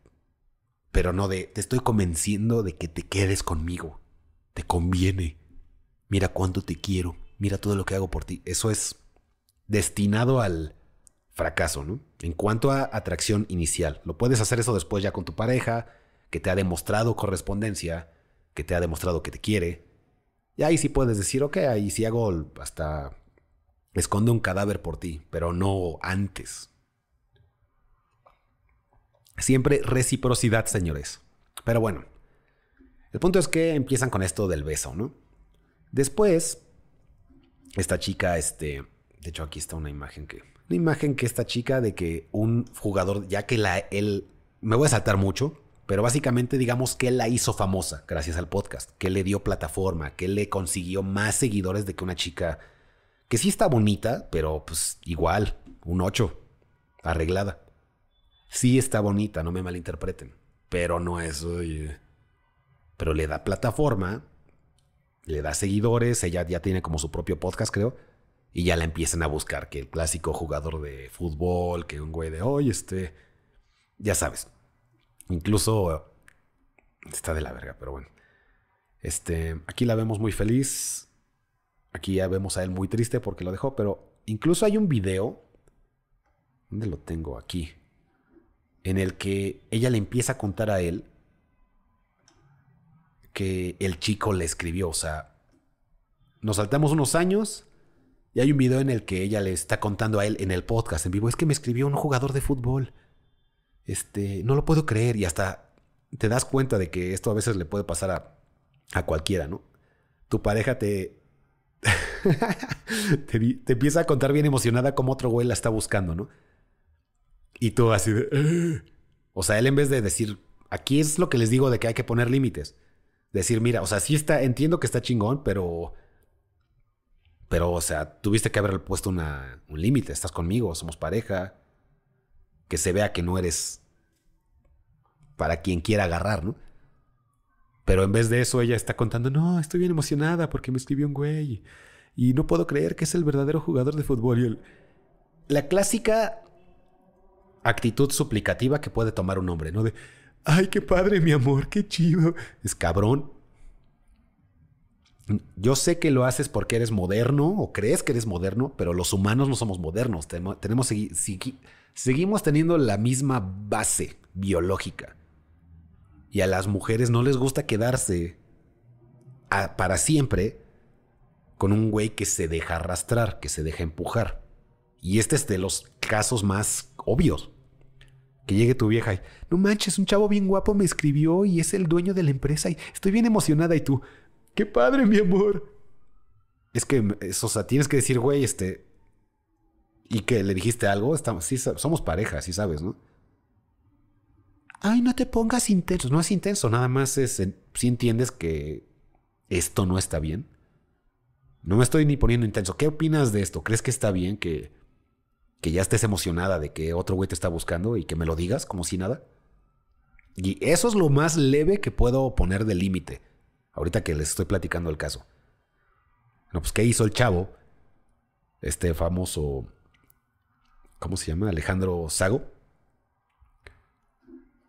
Pero no de, te estoy convenciendo de que te quedes conmigo. Te conviene. Mira cuánto te quiero. Mira todo lo que hago por ti. Eso es destinado al fracaso, ¿no? En cuanto a atracción inicial. Lo puedes hacer eso después ya con tu pareja, que te ha demostrado correspondencia, que te ha demostrado que te quiere. Y ahí sí puedes decir, ok, ahí sí hago hasta esconde un cadáver por ti, pero no antes. Siempre reciprocidad, señores. Pero bueno, el punto es que empiezan con esto del beso, ¿no? Después, esta chica, este, de hecho aquí está una imagen que, una imagen que esta chica de que un jugador, ya que la, él, me voy a saltar mucho, pero básicamente digamos que él la hizo famosa gracias al podcast, que le dio plataforma, que le consiguió más seguidores de que una chica que sí está bonita, pero pues igual, un 8, arreglada. Sí está bonita, no me malinterpreten, pero no es, oye, pero le da plataforma, le da seguidores, ella ya tiene como su propio podcast, creo, y ya la empiezan a buscar, que el clásico jugador de fútbol, que un güey de, oye, este, ya sabes, incluso está de la verga, pero bueno. Este, aquí la vemos muy feliz. Aquí ya vemos a él muy triste porque lo dejó, pero incluso hay un video. ¿Dónde lo tengo? Aquí en el que ella le empieza a contar a él que el chico le escribió. O sea, nos saltamos unos años y hay un video en el que ella le está contando a él en el podcast en vivo. Es que me escribió un jugador de fútbol. Este, no lo puedo creer. Y hasta te das cuenta de que esto a veces le puede pasar a, a cualquiera, ¿no? Tu pareja te, te, empieza a contar bien emocionada cómo otro güey la está buscando, ¿no? Y tú así de... O sea, él en vez de decir, aquí es lo que les digo de que hay que poner límites. Decir, mira, o sea, sí está, entiendo que está chingón, pero... Pero, o sea, tuviste que haber puesto un límite. Estás conmigo, somos pareja. Que se vea que no eres para quien quiera agarrar, ¿no? Pero en vez de eso, ella está contando, no, estoy bien emocionada porque me escribió un güey. Y no puedo creer que es el verdadero jugador de fútbol. Y el- La clásica actitud suplicativa que puede tomar un hombre, ¿no? De, ay, qué padre, mi amor, qué chido. Es cabrón. Yo sé que lo haces porque eres moderno o crees que eres moderno, pero los humanos no somos modernos. Tenemos, tenemos segui- segui- seguimos teniendo la misma base biológica. Y a las mujeres no les gusta quedarse para siempre con un güey que se deja arrastrar, que se deja empujar. Y este es de los casos más obvios. Que llegue tu vieja y, no manches, un chavo bien guapo me escribió y es el dueño de la empresa y estoy bien emocionada y tú, qué padre, mi amor. Es que, es, o sea, tienes que decir, güey, este... ¿Y que le dijiste algo? Estamos, sí, somos pareja, sí sabes, ¿no? Ay, no te pongas intenso. No es intenso, nada más es... Si entiendes que esto no está bien. No me estoy ni poniendo intenso. ¿Qué opinas de esto? ¿Crees que está bien que, que ya estés emocionada de que otro güey te está buscando y que me lo digas como si nada? Y eso es lo más leve que puedo poner de límite. Ahorita que les estoy platicando el caso. No, pues, ¿qué hizo el chavo? Este famoso. ¿Cómo se llama? Alejandro Sago.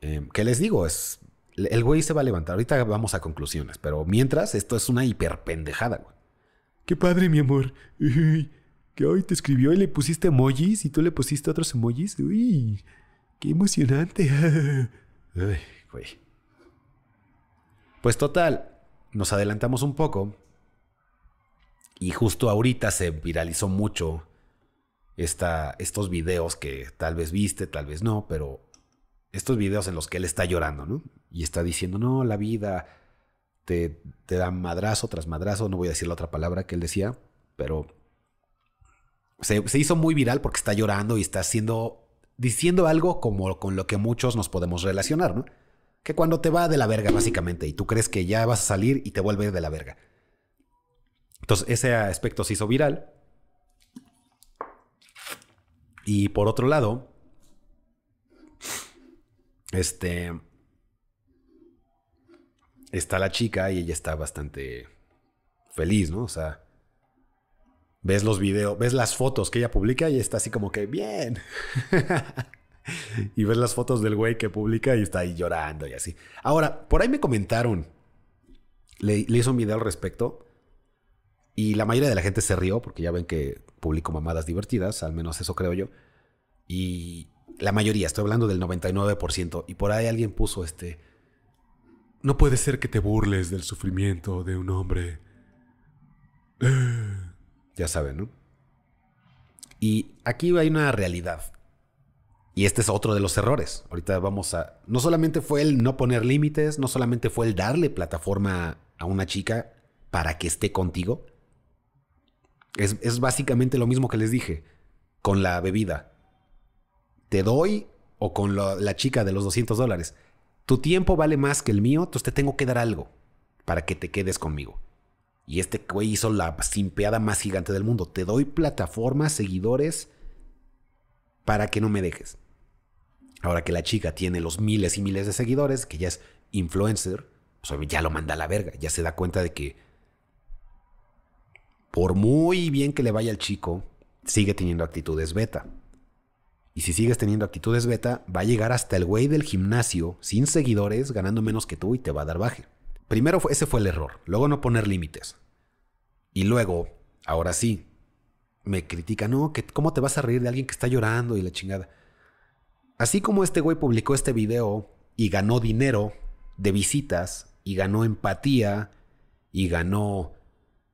Eh, ¿Qué les digo? Es. El güey se va a levantar. Ahorita vamos a conclusiones. Pero mientras, esto es una hiperpendejada, güey. Qué padre, mi amor. Uy, que hoy te escribió y le pusiste emojis y tú le pusiste otros emojis. Uy, qué emocionante. Ay, güey. Pues total, nos adelantamos un poco. Y justo ahorita se viralizó mucho esta, estos videos que tal vez viste, tal vez no, pero estos videos en los que él está llorando, ¿no? Y está diciendo, no, la vida te, te da madrazo tras madrazo, no voy a decir la otra palabra que él decía, pero se, se hizo muy viral porque está llorando y está haciendo, diciendo algo como con lo que muchos nos podemos relacionar, ¿no? Que cuando te va de la verga, básicamente, y tú crees que ya vas a salir y te vuelve de la verga. Entonces, ese aspecto se hizo viral. Y por otro lado, este. Está la chica y ella está bastante feliz, ¿no? O sea, ves los videos, ves las fotos que ella publica y está así como que, bien. y ves las fotos del güey que publica y está ahí llorando y así. Ahora, por ahí me comentaron, le, le hizo un video al respecto y la mayoría de la gente se rió porque ya ven que publico mamadas divertidas, al menos eso creo yo. Y la mayoría, estoy hablando del 99%. Y por ahí alguien puso este... No puede ser que te burles del sufrimiento de un hombre. Ya saben, ¿no? Y aquí hay una realidad. Y este es otro de los errores. Ahorita vamos a... No solamente fue el no poner límites, no solamente fue el darle plataforma a una chica para que esté contigo. Es, es básicamente lo mismo que les dije con la bebida. Te doy o con la chica de los 200 dólares. Tu tiempo vale más que el mío, entonces te tengo que dar algo para que te quedes conmigo. Y este güey hizo la simpeada más gigante del mundo. Te doy plataformas, seguidores, para que no me dejes. Ahora que la chica tiene los miles y miles de seguidores, que ya es influencer, pues ya lo manda a la verga. Ya se da cuenta de que por muy bien que le vaya al chico, sigue teniendo actitudes beta. Y si sigues teniendo actitudes beta, va a llegar hasta el güey del gimnasio, sin seguidores, ganando menos que tú y te va a dar baje. Primero ese fue el error. Luego no poner límites. Y luego, ahora sí, me critica, no, cómo te vas a reír de alguien que está llorando y la chingada. Así como este güey publicó este video y ganó dinero de visitas y ganó empatía y ganó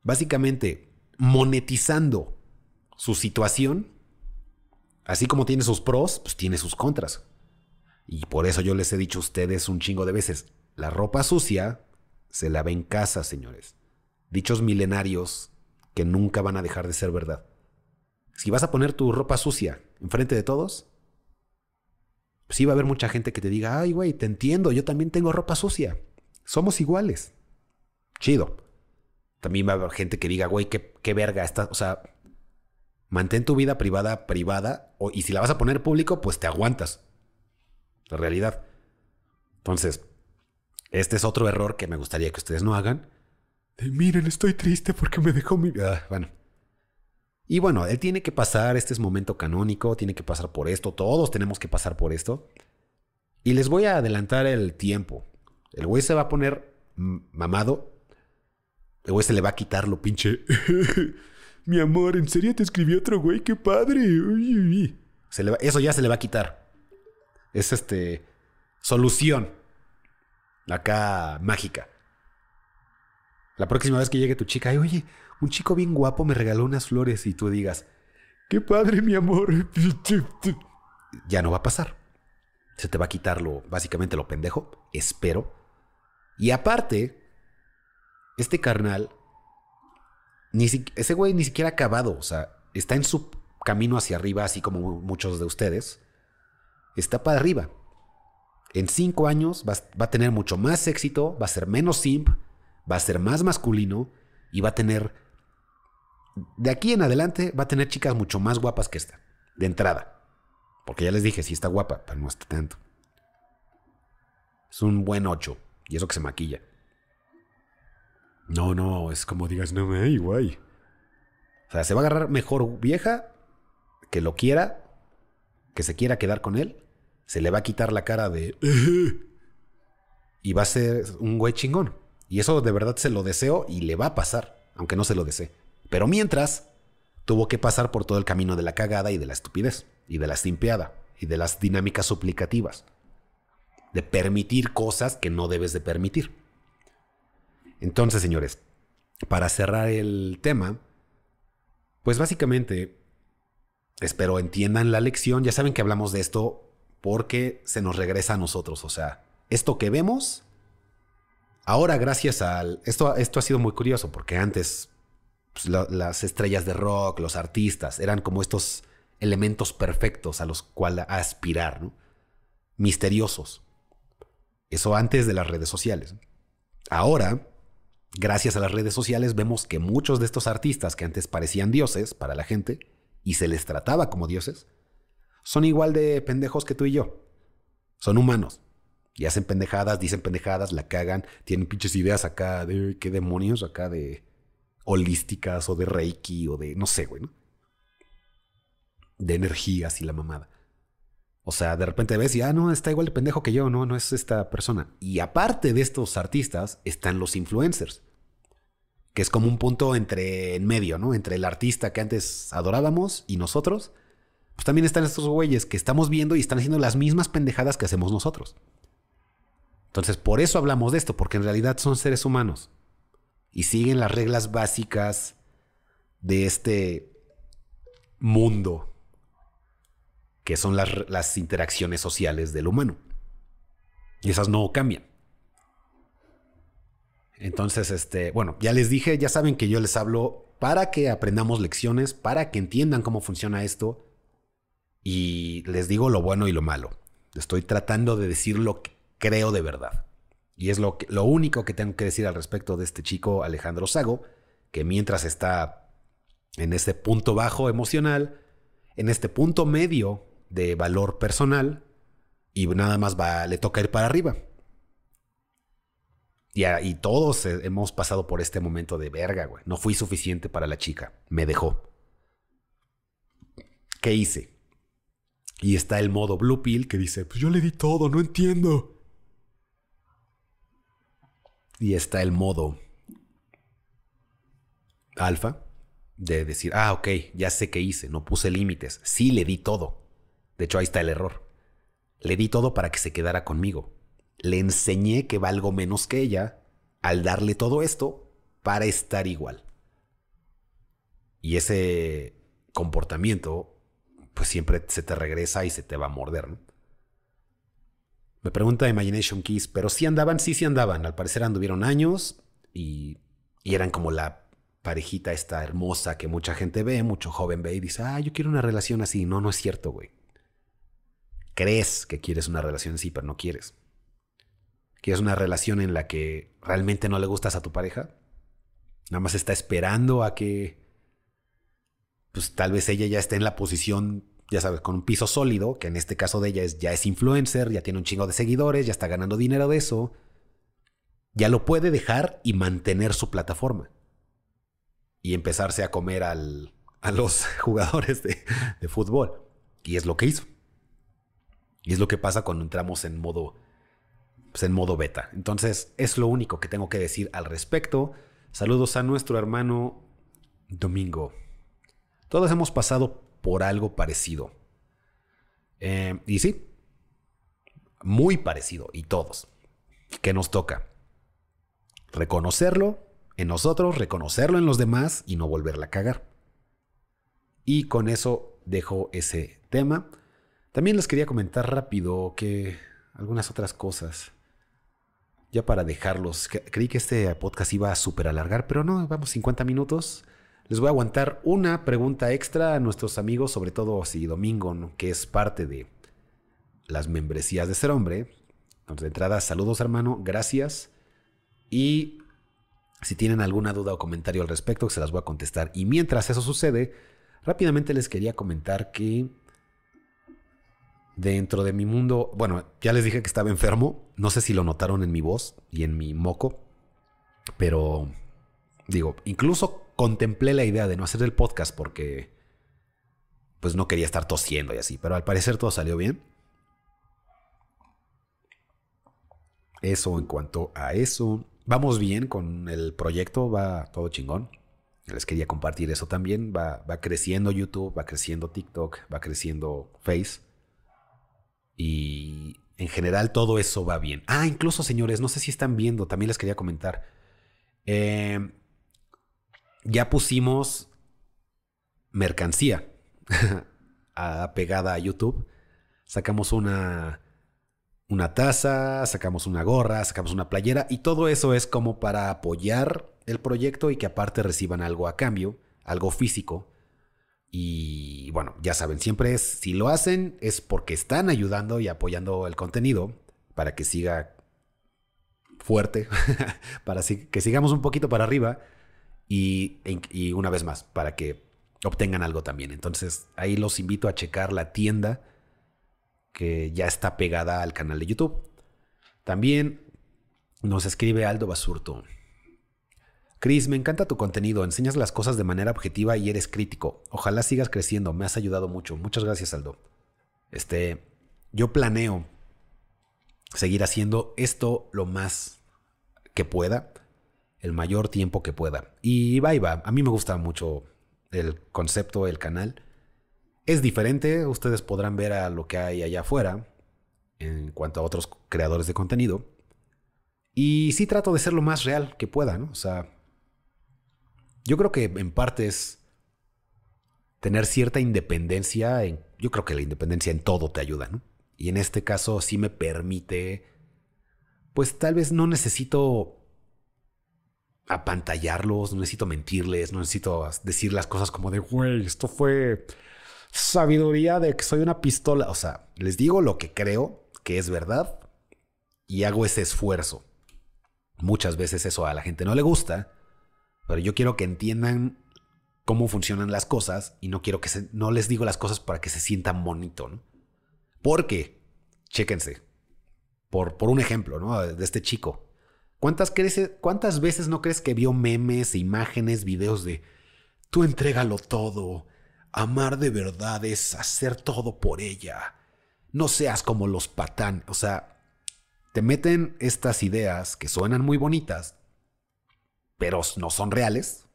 básicamente monetizando su situación. Así como tiene sus pros, pues tiene sus contras. Y por eso yo les he dicho a ustedes un chingo de veces, la ropa sucia se lava en casa, señores. Dichos milenarios que nunca van a dejar de ser verdad. Si vas a poner tu ropa sucia enfrente de todos, sí va a haber mucha gente que te diga, ay, güey, te entiendo, yo también tengo ropa sucia. Somos iguales. Chido. También va a haber gente que diga, güey, qué, qué verga está. O sea, mantén tu vida privada privada. y si la vas a poner público, pues te aguantas. La realidad. Entonces, este es otro error que me gustaría que ustedes no hagan. miren, estoy triste porque me dejó mi. Ah, bueno. Y bueno, él tiene que pasar, este es momento canónico, tiene que pasar por esto, todos tenemos que pasar por esto. Y les voy a adelantar el tiempo. El güey se va a poner mamado. El güey se le va a quitar lo pinche. Mi amor, ¿en serio te escribió otro güey? ¡Qué padre! eso ya se le va a quitar. Es este. Solución. Acá mágica. La próxima vez que llegue tu chica, oye, un chico bien guapo me regaló unas flores y tú digas, qué padre mi amor. Ya no va a pasar. Se te va a quitar lo, básicamente lo pendejo, espero. Y aparte, este carnal, ni ese güey ni siquiera ha acabado, o sea, está en su camino hacia arriba, así como muchos de ustedes. Está para arriba. En cinco años va, va a tener mucho más éxito, va a ser menos simp, va a ser más masculino y va a tener de aquí en adelante va a tener chicas mucho más guapas que esta, de entrada. Porque ya les dije, sí está guapa, pero no está tanto. Es un buen 8, y eso que se maquilla. No, no, es como digas, no, me guay. O sea, se va a agarrar mejor vieja, que lo quiera, que se quiera quedar con él, se le va a quitar la cara de... y va a ser un güey chingón. Y eso de verdad se lo deseo y le va a pasar, aunque no se lo desee. Pero mientras, tuvo que pasar por todo el camino de la cagada y de la estupidez, y de la simpeada, y de las dinámicas suplicativas, de permitir cosas que no debes de permitir. Entonces, señores, para cerrar el tema, pues básicamente, espero entiendan la lección, ya saben que hablamos de esto porque se nos regresa a nosotros, o sea, esto que vemos, ahora gracias al... Esto, esto ha sido muy curioso porque antes pues, las estrellas de rock, los artistas, eran como estos elementos perfectos a los cuales aspirar, ¿no? misteriosos. Eso antes de las redes sociales. Ahora, gracias a las redes sociales, vemos que muchos de estos artistas que antes parecían dioses para la gente y se les trataba como dioses, son igual de pendejos que tú y yo. Son humanos. Y hacen pendejadas, dicen pendejadas, la cagan, tienen pinches ideas acá de qué demonios, acá de holísticas o de Reiki o de, no sé, güey, ¿no? De energías y la mamada. O sea, de repente ves y, ah, no, está igual de pendejo que yo, no, no es esta persona. Y aparte de estos artistas están los influencers, que es como un punto entre, en medio, ¿no? Entre el artista que antes adorábamos y nosotros. Pues también están estos güeyes que estamos viendo y están haciendo las mismas pendejadas que hacemos nosotros. Entonces, por eso hablamos de esto, porque en realidad son seres humanos y siguen las reglas básicas de este mundo que son las, interacciones sociales del humano. Y esas no cambian. Entonces, este, bueno, ya les dije, ya saben que yo les hablo para que aprendamos lecciones, para que entiendan cómo funciona esto. Y les digo lo bueno y lo malo. Estoy tratando de decir lo que creo de verdad. Y es lo, único que tengo que decir al respecto de este chico Alejandro Sago, que mientras está en este punto bajo emocional, en este punto medio de valor personal, y nada más le toca ir para arriba. Y todos hemos pasado por este momento de verga, güey. No fui suficiente para la chica. Me dejó. ¿Qué hice? Y está el modo Blue Pill que dice, pues yo le di todo, no entiendo. Y está el modo alfa de decir, ah, ok, ya sé qué hice, no puse límites, sí le di todo. De hecho, ahí está el error. Le di todo para que se quedara conmigo. Le enseñé que valgo menos que ella al darle todo esto para estar igual. Y ese comportamiento, pues siempre se te regresa y se te va a morder. ¿no? Me pregunta Imagination Keys, pero sí andaban, sí, sí andaban. Al parecer anduvieron años y, y eran como la parejita esta hermosa que mucha gente ve, mucho joven ve y dice, ah, yo quiero una relación así. No, no es cierto, güey. Crees que quieres una relación así, pero no quieres. ¿Quieres una relación en la que realmente no le gustas a tu pareja? Nada más está esperando a que, pues tal vez ella ya esté en la posición, ya sabes, con un piso sólido, que en este caso de ella es, ya es influencer, ya tiene un chingo de seguidores, ya está ganando dinero de eso. Ya lo puede dejar y mantener su plataforma. Y empezarse a comer al, a los jugadores de, de fútbol. Y es lo que hizo. Y es lo que pasa cuando entramos en modo, pues en modo beta. Entonces, es lo único que tengo que decir al respecto. Saludos a nuestro hermano Domingo. Todos hemos pasado por algo parecido. Eh, y sí, muy parecido, y todos. ¿Qué nos toca? Reconocerlo en nosotros, reconocerlo en los demás y no volverla a cagar. Y con eso dejo ese tema. También les quería comentar rápido que algunas otras cosas. Ya para dejarlos. Creí que este podcast iba a super alargar, pero no, vamos 50 minutos. Les voy a aguantar una pregunta extra a nuestros amigos, sobre todo si Domingo, que es parte de las membresías de Ser Hombre. Entonces, de entrada, saludos hermano, gracias. Y si tienen alguna duda o comentario al respecto, se las voy a contestar. Y mientras eso sucede, rápidamente les quería comentar que dentro de mi mundo, bueno, ya les dije que estaba enfermo, no sé si lo notaron en mi voz y en mi moco, pero digo, incluso contemplé la idea de no hacer el podcast porque pues no quería estar tosiendo y así, pero al parecer todo salió bien. Eso en cuanto a eso. Vamos bien con el proyecto, va todo chingón. Les quería compartir eso también. Va, va creciendo YouTube, va creciendo TikTok, va creciendo Face. Y en general todo eso va bien. Ah, incluso señores, no sé si están viendo, también les quería comentar. Eh, ya pusimos mercancía pegada a YouTube. Sacamos una, una taza, sacamos una gorra, sacamos una playera y todo eso es como para apoyar el proyecto y que aparte reciban algo a cambio, algo físico. Y bueno, ya saben, siempre es, si lo hacen es porque están ayudando y apoyando el contenido para que siga fuerte, para que sigamos un poquito para arriba y, una vez más, para que obtengan algo también. Entonces ahí los invito a checar la tienda que ya está pegada al canal de YouTube. También nos escribe Aldo Basurto. Chris, me encanta tu contenido, enseñas las cosas de manera objetiva y eres crítico. Ojalá sigas creciendo, me has ayudado mucho. Muchas gracias, Aldo. Este, yo planeo seguir haciendo esto lo más que pueda, el mayor tiempo que pueda. Y va y va, a mí me gusta mucho el concepto, el canal. Es diferente, ustedes podrán ver a lo que hay allá afuera en cuanto a otros creadores de contenido. Y sí trato de ser lo más real que pueda, ¿no? O sea, yo creo que en parte es tener cierta independencia. En, yo creo que la independencia en todo te ayuda, ¿no? Y en este caso sí me permite, pues tal vez no necesito apantallarlos, no necesito mentirles, no necesito decir las cosas como de, güey, esto fue sabiduría de que soy una pistola. O sea, les digo lo que creo que es verdad y hago ese esfuerzo. Muchas veces eso a la gente no le gusta, pero yo quiero que entiendan cómo funcionan las cosas y no quiero que se, no les digo las cosas para que se sientan bonito, ¿no? Porque, chéquense, por, por un ejemplo, ¿no? De este chico. ¿Cuántas, ¿Cuántas veces no crees que vio memes, imágenes, videos de tú entrégalo todo, amar de verdad es hacer todo por ella, no seas como los patán, o sea, te meten estas ideas que suenan muy bonitas, pero no son reales,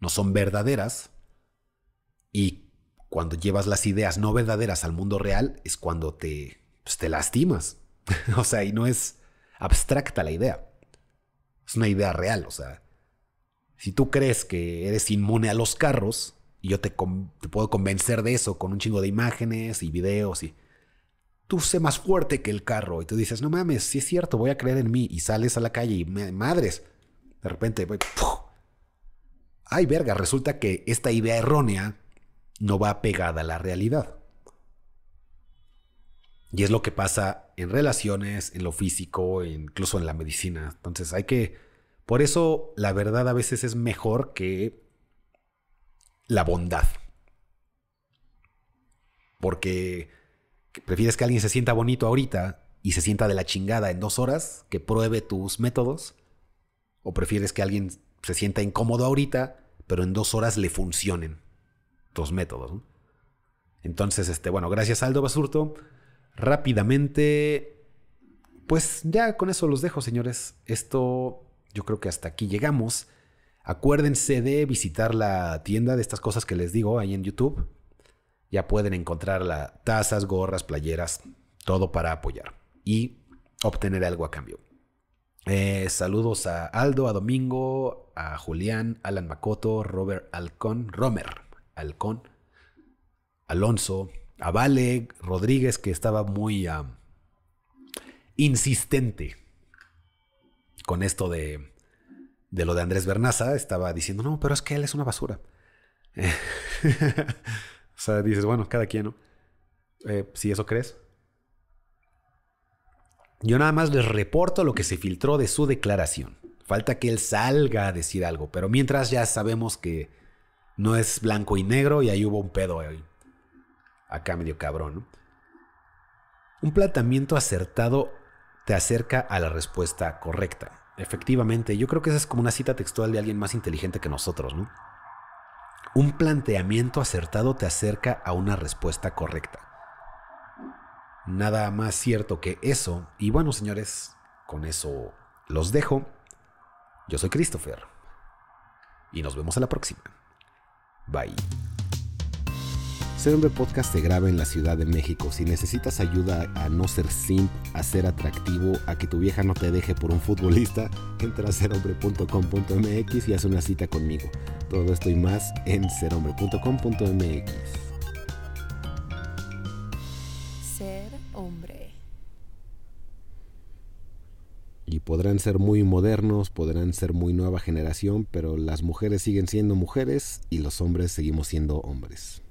no son verdaderas. Y cuando llevas las ideas no verdaderas al mundo real es cuando te, pues, te lastimas. o sea, y no es abstracta la idea. Es una idea real, o sea, si tú crees que eres inmune a los carros, y yo te, puedo convencer de eso con un chingo de imágenes y videos y tú sé más fuerte que el carro y tú dices, no mames, si es cierto, voy a creer en mí y sales a la calle y madres, de repente, ay verga, resulta que esta idea errónea no va pegada a la realidad. Y es lo que pasa en relaciones, en lo físico, incluso en la medicina. Entonces hay que, por eso la verdad a veces es mejor que la bondad. Porque prefieres que alguien se sienta bonito ahorita y se sienta de la chingada en dos horas, que pruebe tus métodos. O prefieres que alguien se sienta incómodo ahorita, pero en dos horas le funcionen tus métodos. Entonces, este, bueno, gracias Aldo Basurto rápidamente, pues ya con eso los dejo, señores. Esto yo creo que hasta aquí llegamos. Acuérdense de visitar la tienda de estas cosas que les digo ahí en YouTube. Ya pueden encontrar tazas, gorras, playeras, todo para apoyar y obtener algo a cambio. Eh, saludos a Aldo, a Domingo, a Julián, Alan Macoto, Robert Alcón, Romer Alcón, Alonso, a Vale Rodríguez, que estaba muy insistente con esto de, de lo de Andrés Bernaza. Estaba diciendo, no, pero es que él es una basura. o sea, dices, bueno, cada quien, ¿no? Eh, si eso crees. Yo nada más les reporto lo que se filtró de su declaración. Falta que él salga a decir algo, pero mientras ya sabemos que no es blanco y negro y ahí hubo un pedo acá medio cabrón. Un planteamiento acertado te acerca a la respuesta correcta. Efectivamente, yo creo que esa es como una cita textual de alguien más inteligente que nosotros, ¿no? Un planteamiento acertado te acerca a una respuesta correcta. Nada más cierto que eso. Y bueno, señores, con eso los dejo. Yo soy Christopher. Y nos vemos a la próxima. Bye. Ser Hombre Podcast se graba en la Ciudad de México. Si necesitas ayuda a no ser simp, a ser atractivo, a que tu vieja no te deje por un futbolista, entra a serhombre.com.mx y haz una cita conmigo. Todo esto y más en serhombre.com.mx. Ser hombre. Y podrán ser muy modernos, podrán ser muy nueva generación, pero las mujeres siguen siendo mujeres y los hombres seguimos siendo hombres.